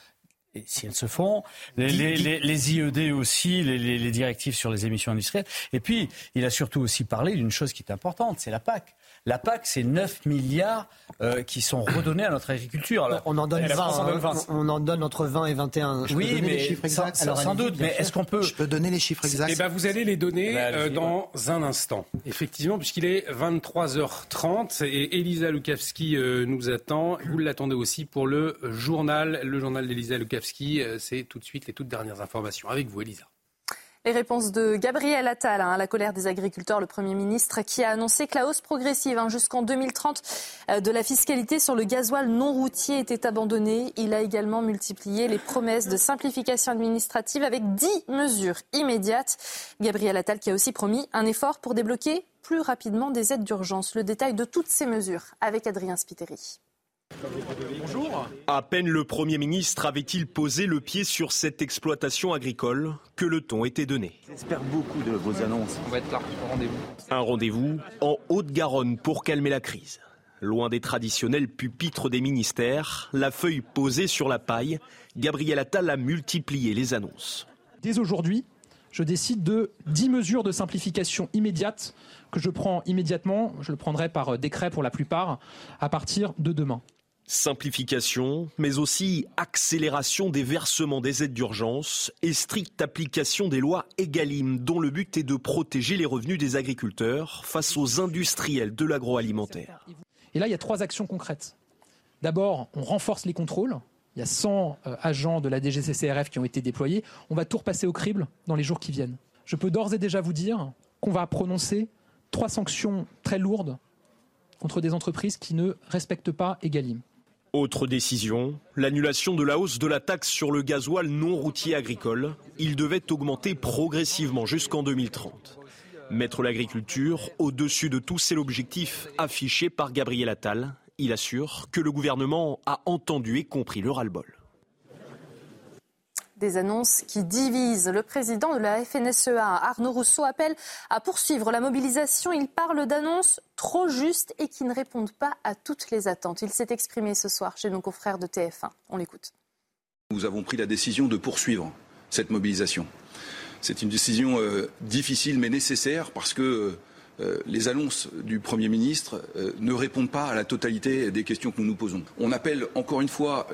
et si elles se font, les, les, les, les IED aussi, les, directives sur les émissions industrielles. Et puis, il a surtout aussi parlé d'une chose qui est importante, c'est la PAC. La PAC, c'est 9 milliards euh, qui sont redonnés à notre agriculture. Alors, on en donne 20, en donne 20. On en donne entre 20 et 21. Je oui, mais les chiffres exacts sans, sans doute. Mais est-ce qu'on peut Je peux donner les chiffres exacts. Eh ben, vous allez les donner Bah, euh, dans un instant. Effectivement, puisqu'il est 23h30 et Elisa Lukavski euh, nous attend. Vous l'attendez aussi pour le journal, le journal d'Elisa Lukavski. Euh, C'est tout de suite les toutes dernières informations avec vous, Elisa. Les réponses de Gabriel Attal hein, à la colère des agriculteurs, le Premier ministre, qui a annoncé que la hausse progressive hein, jusqu'en 2030 euh, de la fiscalité sur le gasoil non routier était abandonnée. Il a également multiplié les promesses de simplification administrative avec 10 mesures immédiates. Gabriel Attal qui a aussi promis un effort pour débloquer plus rapidement des aides d'urgence. Le détail de toutes ces mesures avec Adrien Spiteri. Bonjour. À peine le Premier ministre avait-il posé le pied sur cette exploitation agricole que le ton était donné. J'espère beaucoup de vos annonces. On va être là rendez-vous. Un rendez-vous en Haute-Garonne pour calmer la crise. Loin des traditionnels pupitres des ministères, la feuille posée sur la paille, Gabriel Attal a multiplié les annonces. Dès aujourd'hui, je décide de 10 mesures de simplification immédiate que je prends immédiatement. Je le prendrai par décret pour la plupart à partir de demain. Simplification, mais aussi accélération des versements des aides d'urgence et stricte application des lois EGalim, dont le but est de protéger les revenus des agriculteurs face aux industriels de l'agroalimentaire. Et là, il y a trois actions concrètes. D'abord, on renforce les contrôles. Il y a 100 agents de la DGCCRF qui ont été déployés. On va tout repasser au crible dans les jours qui viennent. Je peux d'ores et déjà vous dire qu'on va prononcer trois sanctions très lourdes contre des entreprises qui ne respectent pas Egalim. Autre décision, l'annulation de la hausse de la taxe sur le gasoil non routier agricole. Il devait augmenter progressivement jusqu'en 2030. Mettre l'agriculture au-dessus de tout, c'est l'objectif affiché par Gabriel Attal. Il assure que le gouvernement a entendu et compris le ras-le-bol. Des annonces qui divisent. Le président de la FNSEA, Arnaud Rousseau, appelle à poursuivre la mobilisation. Il parle d'annonces trop justes et qui ne répondent pas à toutes les attentes. Il s'est exprimé ce soir chez nos confrères de TF1. On l'écoute. Nous avons pris la décision de poursuivre cette mobilisation. C'est une décision euh, difficile mais nécessaire parce que euh, les annonces du Premier ministre euh, ne répondent pas à la totalité des questions que nous nous posons. On appelle encore une fois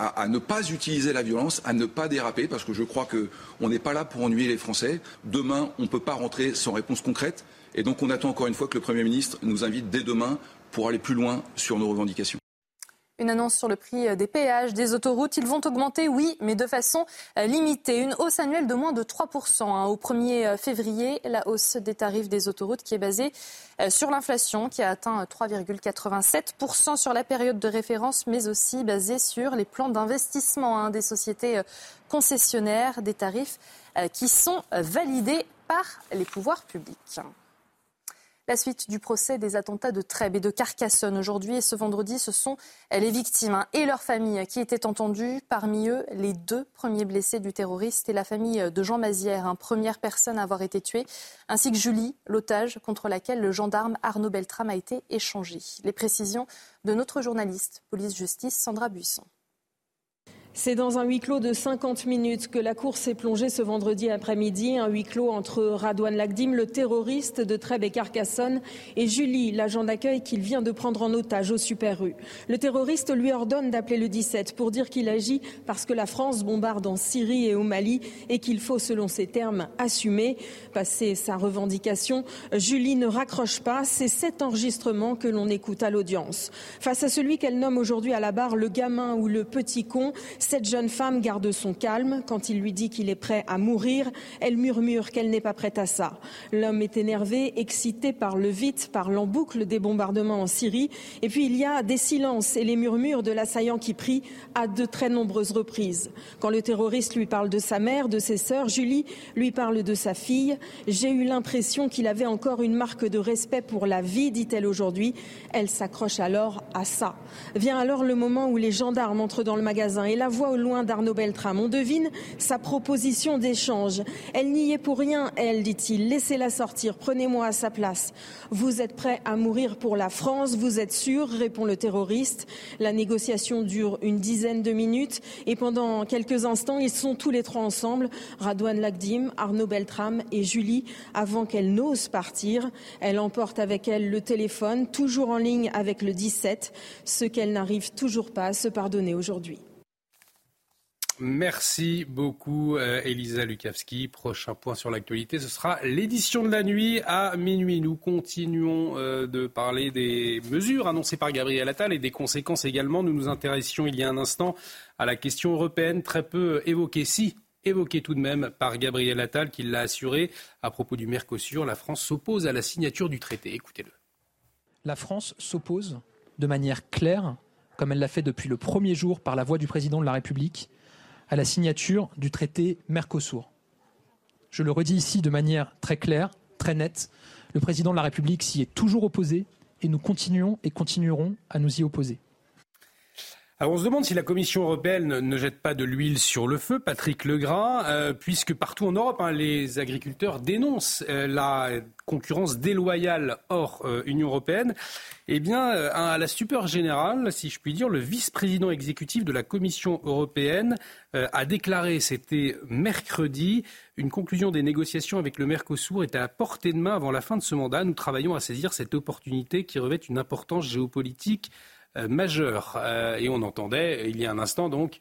à, ne pas utiliser la violence, à ne pas déraper, parce que je crois qu'on n'est pas là pour ennuyer les Français. Demain, on ne peut pas rentrer sans réponse concrète. Et donc, on attend encore une fois que le Premier ministre nous invite dès demain pour aller plus loin sur nos revendications. Une annonce sur le prix des péages, des autoroutes. Ils vont augmenter, oui, mais de façon limitée. Une hausse annuelle de moins de 3%. Hein. Au 1er février, la hausse des tarifs des autoroutes qui est basée sur l'inflation, qui a atteint 3,87% sur la période de référence, mais aussi basée sur les plans d'investissement hein, des sociétés concessionnaires, des tarifs qui sont validés par les pouvoirs publics. La suite du procès des attentats de Trèbes et de Carcassonne aujourd'hui et ce vendredi, ce sont les victimes hein, et leurs familles qui étaient entendues. Parmi eux, les deux premiers blessés du terroriste et la famille de Jean Mazière, un première personne à avoir été tuée, ainsi que Julie, l'otage contre laquelle le gendarme Arnaud Beltrame a été échangé. Les précisions de notre journaliste police-justice Sandra Buisson. C'est dans un huis clos de 50 minutes que la course s'est plongée ce vendredi après-midi, un huis clos entre Radouane Lagdim, le terroriste de Trèbes et Carcassonne, et Julie, l'agent d'accueil qu'il vient de prendre en otage au Super U. Le terroriste lui ordonne d'appeler le 17 pour dire qu'il agit parce que la France bombarde en Syrie et au Mali et qu'il faut, selon ses termes, assumer. Passer sa revendication, Julie ne raccroche pas. C'est cet enregistrement que l'on écoute à l'audience. Face à celui qu'elle nomme aujourd'hui à la barre le gamin ou le petit con, cette jeune femme garde son calme. Quand il lui dit qu'il est prêt à mourir, elle murmure qu'elle n'est pas prête à ça. L'homme est énervé, excité par le vite, par l'emboucle des bombardements en Syrie. Et puis il y a des silences et les murmures de l'assaillant qui prie à de très nombreuses reprises. Quand le terroriste lui parle de sa mère, de ses sœurs, Julie lui parle de sa fille. J'ai eu l'impression qu'il avait encore une marque de respect pour la vie, dit-elle aujourd'hui. Elle s'accroche alors à ça. Vient alors le moment où les gendarmes entrent dans le magasin et là voix au loin d'Arnaud Beltrame. On devine sa proposition d'échange. Elle n'y est pour rien, elle, dit-il. Laissez-la sortir, prenez-moi à sa place. Vous êtes prêt à mourir pour la France, vous êtes sûr répond le terroriste. La négociation dure une dizaine de minutes et pendant quelques instants, ils sont tous les trois ensemble, Radouane Lagdim, Arnaud Beltrame et Julie, avant qu'elle n'ose partir. Elle emporte avec elle le téléphone, toujours en ligne avec le 17, ce qu'elle n'arrive toujours pas à se pardonner aujourd'hui. Merci beaucoup, euh, Elisa Lukavski. Prochain point sur l'actualité, ce sera l'édition de la nuit à minuit. Nous continuons euh, de parler des mesures annoncées par Gabriel Attal et des conséquences également. Nous nous intéressions il y a un instant à la question européenne, très peu évoquée, si évoquée tout de même par Gabriel Attal, qui l'a assuré à propos du Mercosur. La France s'oppose à la signature du traité. Écoutez-le. La France s'oppose de manière claire, comme elle l'a fait depuis le premier jour par la voix du président de la République, à la signature du traité Mercosur. Je le redis ici de manière très claire, très nette, le président de la République s'y est toujours opposé et nous continuons et continuerons à nous y opposer. On se demande si la Commission européenne ne jette pas de l'huile sur le feu, Patrick Legras, euh, puisque partout en Europe, hein, les agriculteurs dénoncent euh, la concurrence déloyale hors euh, Union européenne. Eh bien, à la stupeur générale, si je puis dire, le vice-président exécutif de la Commission européenne a déclaré, c'était mercredi, une conclusion des négociations avec le Mercosur est à portée de main avant la fin de ce mandat. Nous travaillons à saisir cette opportunité qui revêt une importance géopolitique majeur. Euh, et on entendait, il y a un instant, donc,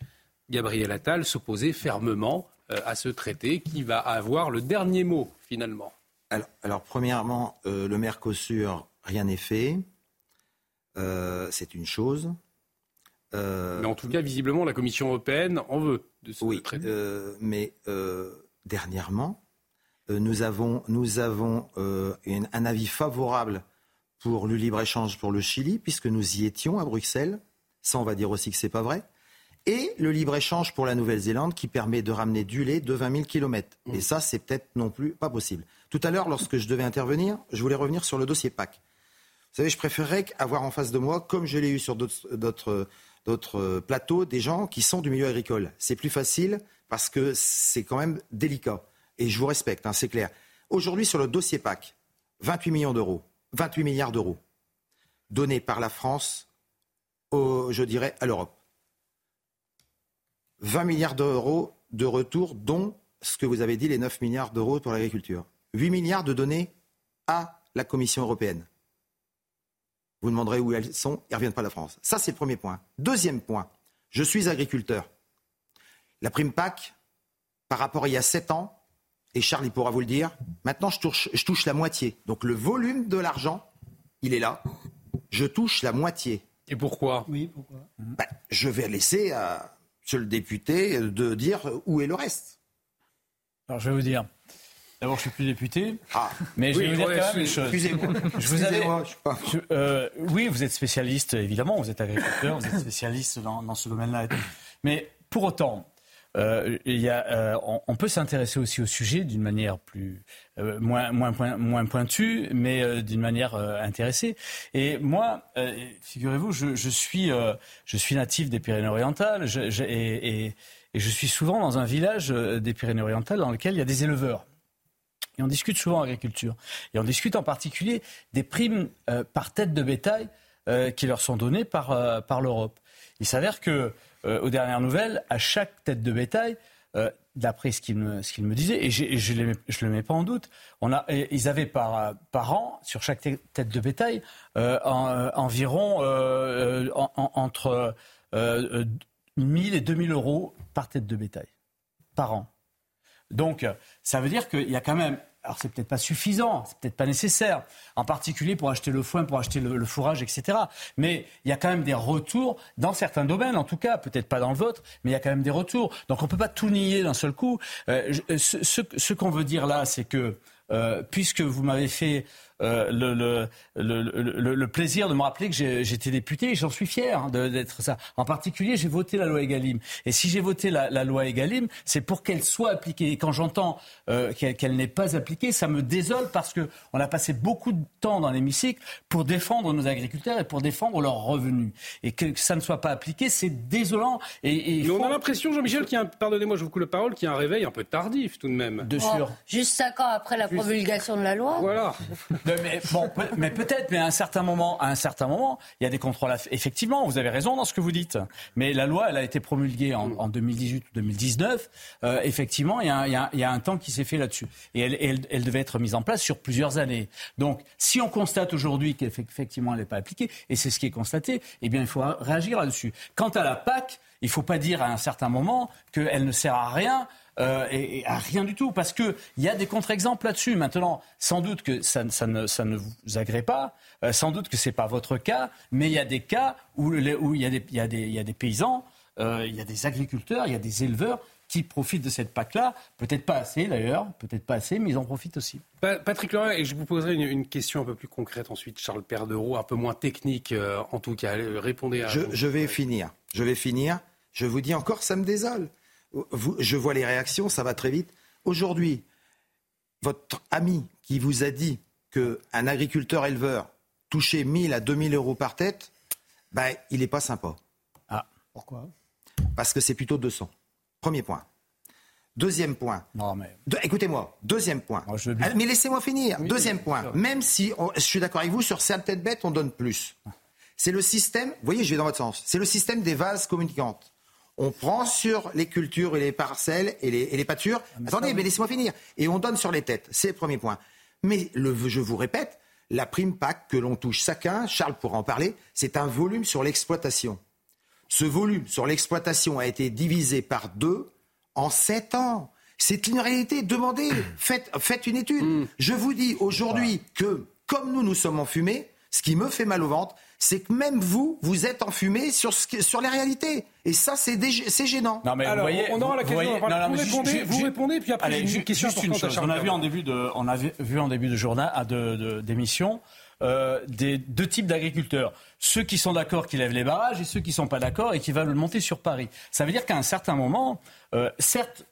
Gabriel Attal s'opposer fermement euh, à ce traité qui va avoir le dernier mot, finalement. Alors, premièrement, le Mercosur, rien n'est fait. c'est une chose. mais en tout cas, visiblement, la Commission européenne en veut de ce oui, traité. mais dernièrement, nous avons, nous avons un avis favorable pour le libre-échange pour le Chili, puisque nous y étions à Bruxelles. Ça, on va dire aussi que c'est pas vrai. Et le libre-échange pour la Nouvelle-Zélande qui permet de ramener du lait de 20 000 km. Et ça, c'est peut-être non plus pas possible. Tout à l'heure, lorsque je devais intervenir, je voulais revenir sur le dossier PAC. Vous savez, je préférerais avoir en face de moi, comme je l'ai eu sur d'autres plateaux, des gens qui sont du milieu agricole. C'est plus facile parce que c'est quand même délicat. Et je vous respecte, hein, c'est clair. Aujourd'hui, sur le dossier PAC, 28 millions d'euros. 28 milliards d'euros donnés par la France, je dirais, à l'Europe. 20 milliards d'euros de retour, dont ce que vous avez dit, les 9 milliards d'euros pour l'agriculture. 8 milliards de données à la Commission européenne. Vous demanderez où elles sont, elles ne reviennent pas à la France. Ça, c'est le premier point. Deuxième point, je suis agriculteur. La prime PAC, par rapport à il y a 7 ans, et Charles pourra vous le dire, maintenant je touche, je touche la moitié. Donc le volume de l'argent, il est là. Je touche la moitié. Et pourquoi? Oui, pourquoi? Ben, Je vais laisser à M. le député de dire où est le reste. Alors je vais vous dire. D'abord, je suis plus député, ah. mais je vais vous dire quand même une chose. Excusez-moi. Je vous avais, euh, oui, vous êtes spécialiste, évidemment, vous êtes agriculteur, vous êtes spécialiste dans, dans ce domaine-là. Mais pour autant, euh, euh, on, peut s'intéresser aussi au sujet d'une manière plus euh, moins, moins, pointue, mais d'une manière intéressée. Et moi, figurez-vous, je, suis, natif des Pyrénées-Orientales et, et, je suis souvent dans un village des Pyrénées-Orientales dans lequel il y a des éleveurs. Et on discute souvent agriculture. Et on discute en particulier des primes par tête de bétail qui leur sont données par, par l'Europe. Il s'avère que euh, aux dernières nouvelles, à chaque tête de bétail, euh, d'après ce qu'il me, disait, et, je ne le mets pas en doute, ils avaient par, an, sur chaque tête de bétail, euh, environ entre 1000 et 2000 euros par tête de bétail, par an. Donc, ça veut dire qu'il y a quand même alors c'est peut-être pas suffisant, c'est peut-être pas nécessaire, en particulier pour acheter le foin, pour acheter le, fourrage, etc. Mais il y a quand même des retours dans certains domaines, en tout cas, peut-être pas dans le vôtre, mais il y a quand même des retours. Donc on peut pas tout nier d'un seul coup. Euh, ce, ce qu'on veut dire là, c'est que euh, puisque vous m'avez fait euh, le, le, le, plaisir de me rappeler que j'étais député et j'en suis fier hein, d'être ça. En particulier, j'ai voté la loi Egalim. Et si j'ai voté la, la, loi Egalim, c'est pour qu'elle soit appliquée. Et quand j'entends euh, qu'elle n'est pas appliquée, ça me désole parce qu'on a passé beaucoup de temps dans l'hémicycle pour défendre nos agriculteurs et pour défendre leurs revenus. Et que ça ne soit pas appliqué, c'est désolant. Et, Mais on a l'impression, Jean-Michel, qu'il y a un, pardonnez-moi, je vous coupe la parole, qu'il y a un réveil un peu tardif tout de même. De sûr. juste cinq ans après la promulgation de la loi. Voilà. <laughs> mais, peut-être, mais à un certain moment, à un certain moment, il y a des contrôles. Effectivement, vous avez raison dans ce que vous dites. Mais la loi, elle a été promulguée en, 2018 ou 2019. Euh, effectivement, il y, a un, il, y a, un temps qui s'est fait là-dessus, et elle, elle, devait être mise en place sur plusieurs années. Donc, si on constate aujourd'hui qu'effectivement elle n'est pas appliquée, et c'est ce qui est constaté, eh bien, il faut réagir là-dessus. Quant à la PAC, il ne faut pas dire à un certain moment qu'elle ne sert à rien euh, et, à rien du tout, parce qu'il y a des contre-exemples là-dessus. Maintenant, sans doute que ça, ne, ça ne, vous agrée pas, euh, sans doute que ce n'est pas votre cas, mais il y a des cas où, où il, y a des, y y a paysans, euh, il y a des agriculteurs, il y a des éleveurs qui profitent de cette PAC-là. Peut-être pas assez d'ailleurs, peut-être pas assez, mais ils en profitent aussi. Patrick Laurent, et je vous poserai une, question un peu plus concrète ensuite, Charles Perdereau, un peu moins technique en tout cas. Répondez à. Je, je vais finir. Je vais finir. Je vous dis encore, ça me désole je vois les réactions, ça va très vite. Aujourd'hui, votre ami qui vous a dit qu'un agriculteur éleveur touchait 1000 à 2000 euros par tête, ben, il n'est pas sympa. Ah, pourquoi? Parce que c'est plutôt 200. Premier point. Deuxième point. Non, mais... Écoutez-moi, deuxième point. Ah, mais laissez-moi finir. deuxième point. Même si je suis d'accord avec vous, sur certaines bêtes, on donne plus. C'est le système, vous voyez, je vais dans votre sens, c'est le système des vases communicantes on prend sur les cultures et les parcelles et les, pâtures. Ah, Attendez, mais laissez-moi finir. Et on donne sur les têtes. C'est le premier point. Mais je vous répète, la prime PAC que l'on touche chacun, Charles pourra en parler, c'est un volume sur l'exploitation. Ce volume sur l'exploitation a été divisé par deux en sept ans. C'est une réalité. Demandez, <coughs> faites, faites une étude. Hmm. Je vous dis aujourd'hui que, comme nous, nous sommes enfumés, ce qui me fait mal au ventre, c'est que même vous, vous êtes enfumé sur, ce, sur les réalités. Et ça, c'est gênant. Non, mais vous voyez, on aura la question. vous, répondez, vous répondez, puis après, allez, une question juste une chose. On a vu en début de, on a vu en début de journal, de, d'émission, euh, des deux types d'agriculteurs. Ceux qui sont d'accord qui lèvent les barrages et ceux qui ne sont pas d'accord et qui veulent monter sur Paris. Ça veut dire qu'à un certain moment, euh, certes,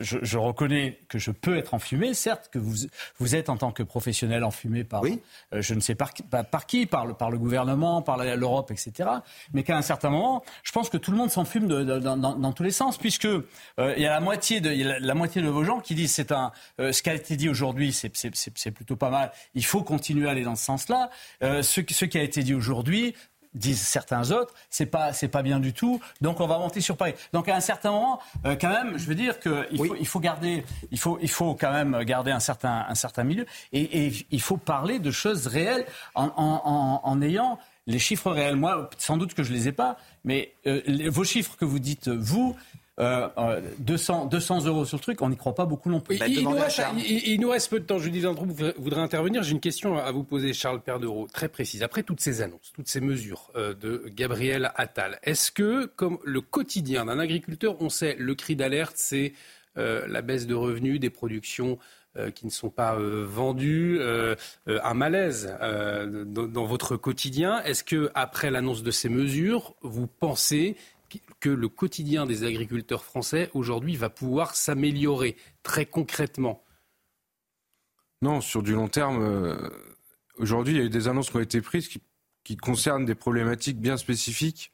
je, reconnais que je peux être enfumé, certes que vous, vous êtes en tant que professionnel enfumé par, euh, je ne sais par, par, qui, par le, par le gouvernement, par l'Europe, etc. Mais qu'à un certain moment, je pense que tout le monde s'enfume dans, tous les sens, puisque euh, il y a la moitié de, la, moitié de vos gens qui disent c'est un, euh, ce qui a été dit aujourd'hui, c'est plutôt pas mal. Il faut continuer à aller dans ce sens-là. ce, ce qui a été dit aujourd'hui, disent certains autres, c'est pas c'est pas bien du tout. Donc on va monter sur Paris. Donc à un certain moment, euh, quand même, je veux dire qu'il faut, il faut garder, il faut il faut quand même garder un certain un certain milieu et, il faut parler de choses réelles en, en, en, ayant les chiffres réels. Moi, sans doute que je les ai pas, mais euh, vos chiffres que vous dites vous, 200, euh, 200 euh, euros sur le truc, on n'y croit pas beaucoup non plus. il, nous reste, peu de temps. Judith Vendroux voudrait intervenir. J'ai une question à vous poser, Charles Perdereau, très précise. Après toutes ces annonces, toutes ces mesures euh, de Gabriel Attal, est-ce que, comme le quotidien d'un agriculteur, on sait le cri d'alerte, c'est la baisse de revenus, des productions qui ne sont pas vendues, un malaise dans, dans, votre quotidien? Est-ce que après l'annonce de ces mesures, vous pensez que le quotidien des agriculteurs français aujourd'hui va pouvoir s'améliorer très concrètement Non, sur du long terme, euh, aujourd'hui, il y a eu des annonces qui ont été prises qui, concernent des problématiques bien spécifiques.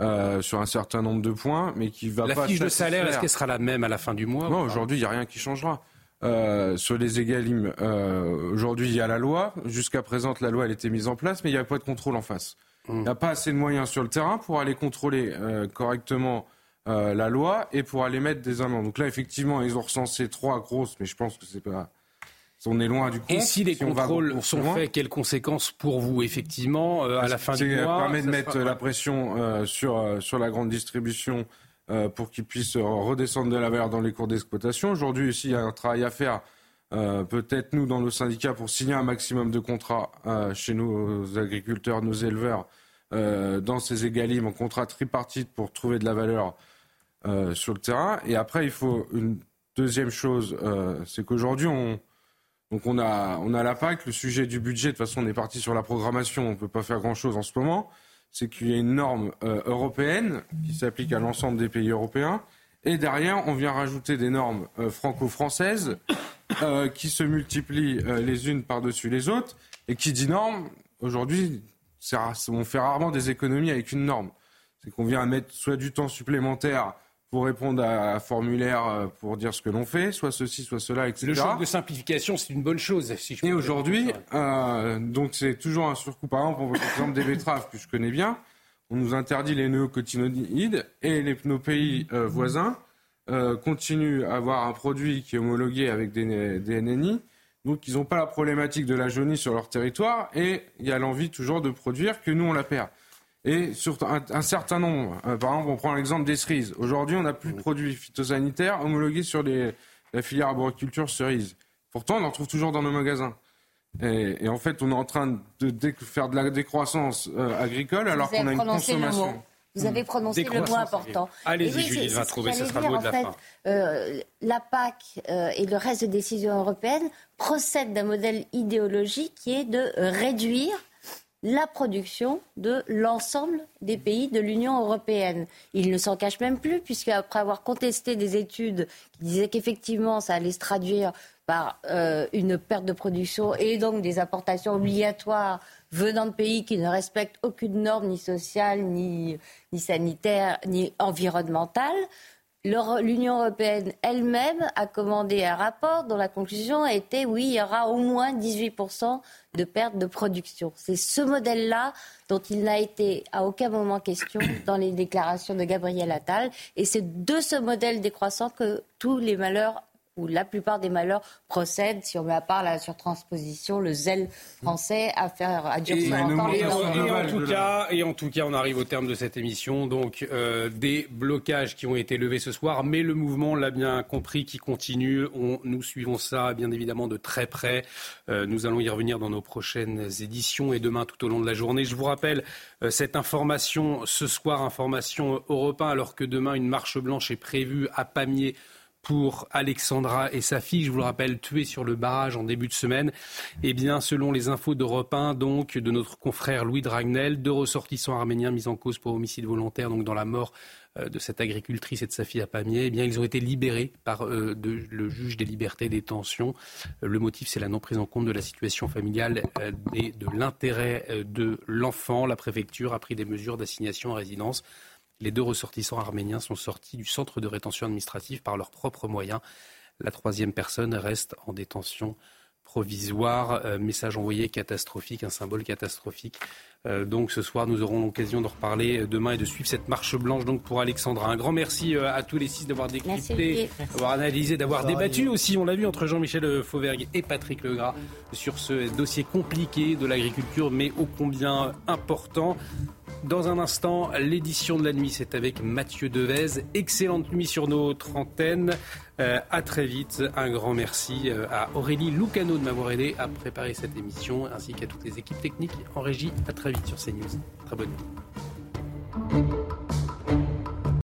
Euh, sur un certain nombre de points, mais qui va la pas. La fiche de salaire, est-ce qu'elle sera la même à la fin du mois Non, aujourd'hui, il n'y a rien qui changera. Euh, sur les égalimes, aujourd'hui, il y a la loi. Jusqu'à présent, la loi, elle était mise en place, mais il n'y a pas de contrôle en face. Il n'y a pas assez de moyens sur le terrain pour aller contrôler euh, correctement euh, la loi et pour aller mettre des amendes. Donc là, effectivement, ils ont recensé trois grosses, mais je pense que c'est pas. On est loin du compte. Et si les contrôles sont faits, quelles conséquences pour vous, effectivement, euh, à la fin du mois Ça permet de mettre la pression sur, sur la grande distribution pour qu'ils puissent redescendre de la valeur dans les cours d'exploitation. Aujourd'hui, ici, il y a un travail à faire euh, peut-être nous dans nos syndicats pour signer un maximum de contrats euh, chez nos agriculteurs, nos éleveurs, euh, dans ces égalimes en contrat tripartite pour trouver de la valeur sur le terrain. Et après, il faut une deuxième chose, c'est qu'aujourd'hui, on a, on a la PAC, le sujet du budget, de toute façon, on est parti sur la programmation, on ne peut pas faire grand-chose en ce moment. C'est qu'il y a une norme européenne qui s'applique à l'ensemble des pays européens. Et derrière, on vient rajouter des normes franco-françaises <coughs> euh, qui se multiplient euh, les unes par-dessus les autres. Et qui dit norme, aujourd'hui, on fait rarement des économies avec une norme. C'est qu'on vient mettre soit du temps supplémentaire pour répondre à un formulaire euh, pour dire ce que l'on fait, soit ceci, soit cela, etc. Le choc de simplification, c'est une bonne chose. Si je Et aujourd'hui, donc c'est toujours un surcoût. Par exemple, on voit l'exemple des <coughs> betteraves que je connais bien. On nous interdit les néocotinoïdes et les, nos pays voisins euh, continuent à avoir un produit qui est homologué avec des, NNI. Donc, ils n'ont pas la problématique de la jaunie sur leur territoire et il y a l'envie toujours de produire que nous, on la perd. Et sur un, certain nombre, euh, par exemple, on prend l'exemple des cerises. Aujourd'hui, on n'a plus de produits phytosanitaires homologués sur la filière arboriculture cerise. Pourtant, on en trouve toujours dans nos magasins. Et, en fait, on est en train de, faire de la décroissance euh, agricole alors qu'on a une consommation. Vous avez prononcé le mot important. Allez-y, Julie, va trouver, ce sera le mot de la fin. Euh, la PAC euh, et le reste des décisions européennes procèdent d'un modèle idéologique qui est de réduire la production de l'ensemble des pays de l'Union européenne. Il ne s'en cache même plus, puisque après avoir contesté des études qui disaient qu'effectivement ça allait se traduire par euh, une perte de production et donc des importations obligatoires venant de pays qui ne respectent aucune norme ni sociale, ni, ni sanitaire, ni environnementale. L'Union européenne elle-même a commandé un rapport dont la conclusion a été oui, il y aura au moins 18% de perte de production. C'est ce modèle-là dont il n'a été à aucun moment question <coughs> dans les déclarations de Gabriel Attal. Et c'est de ce modèle décroissant que tous les malheurs où la plupart des malheurs procèdent, si on met à part la surtransposition, le zèle français à faire à durcir encore les et, en tout cas, et en tout cas, on arrive au terme de cette émission. Donc, euh, des blocages qui ont été levés ce soir, mais le mouvement, l'a bien compris, qui continue. On, nous suivons ça, bien évidemment, de très près. Euh, nous allons y revenir dans nos prochaines éditions et demain tout au long de la journée. Je vous rappelle euh, cette information ce soir, information européen, alors que demain, une marche blanche est prévue à Pamiers pour Alexandra et sa fille, je vous le rappelle, tuée sur le barrage en début de semaine. Eh bien, selon les infos d'Europe 1, donc, de notre confrère Louis Dragnel, deux ressortissants arméniens mis en cause pour homicide volontaire, donc dans la mort euh, de cette agricultrice et de sa fille à Pamiers, eh bien, ils ont été libérés par euh, le juge des libertés et des tensions. Euh, le motif, c'est la non prise en compte de la situation familiale et de l'intérêt de l'enfant. La préfecture a pris des mesures d'assignation à résidence les deux ressortissants arméniens sont sortis du centre de rétention administrative par leurs propres moyens. La troisième personne reste en détention provisoire. Euh, message envoyé catastrophique, un symbole catastrophique. Euh, donc ce soir, nous aurons l'occasion de reparler demain et de suivre cette marche blanche donc pour Alexandra. Un grand merci euh, à tous les six d'avoir décrypté, d'avoir analysé, d'avoir débattu aussi, on l'a vu, entre Jean-Michel Fauvergue et Patrick Legras sur ce dossier compliqué de l'agriculture, mais ô combien important. Dans un instant, l'édition de la nuit, c'est avec Mathieu Devez. Excellente nuit sur notre antenne. Euh, à très vite. Un grand merci euh, à Aurélie Lucano de m'avoir aidé à préparer cette émission, ainsi qu'à toutes les équipes techniques en régie. À très vite sur CNews. Très bonne nuit.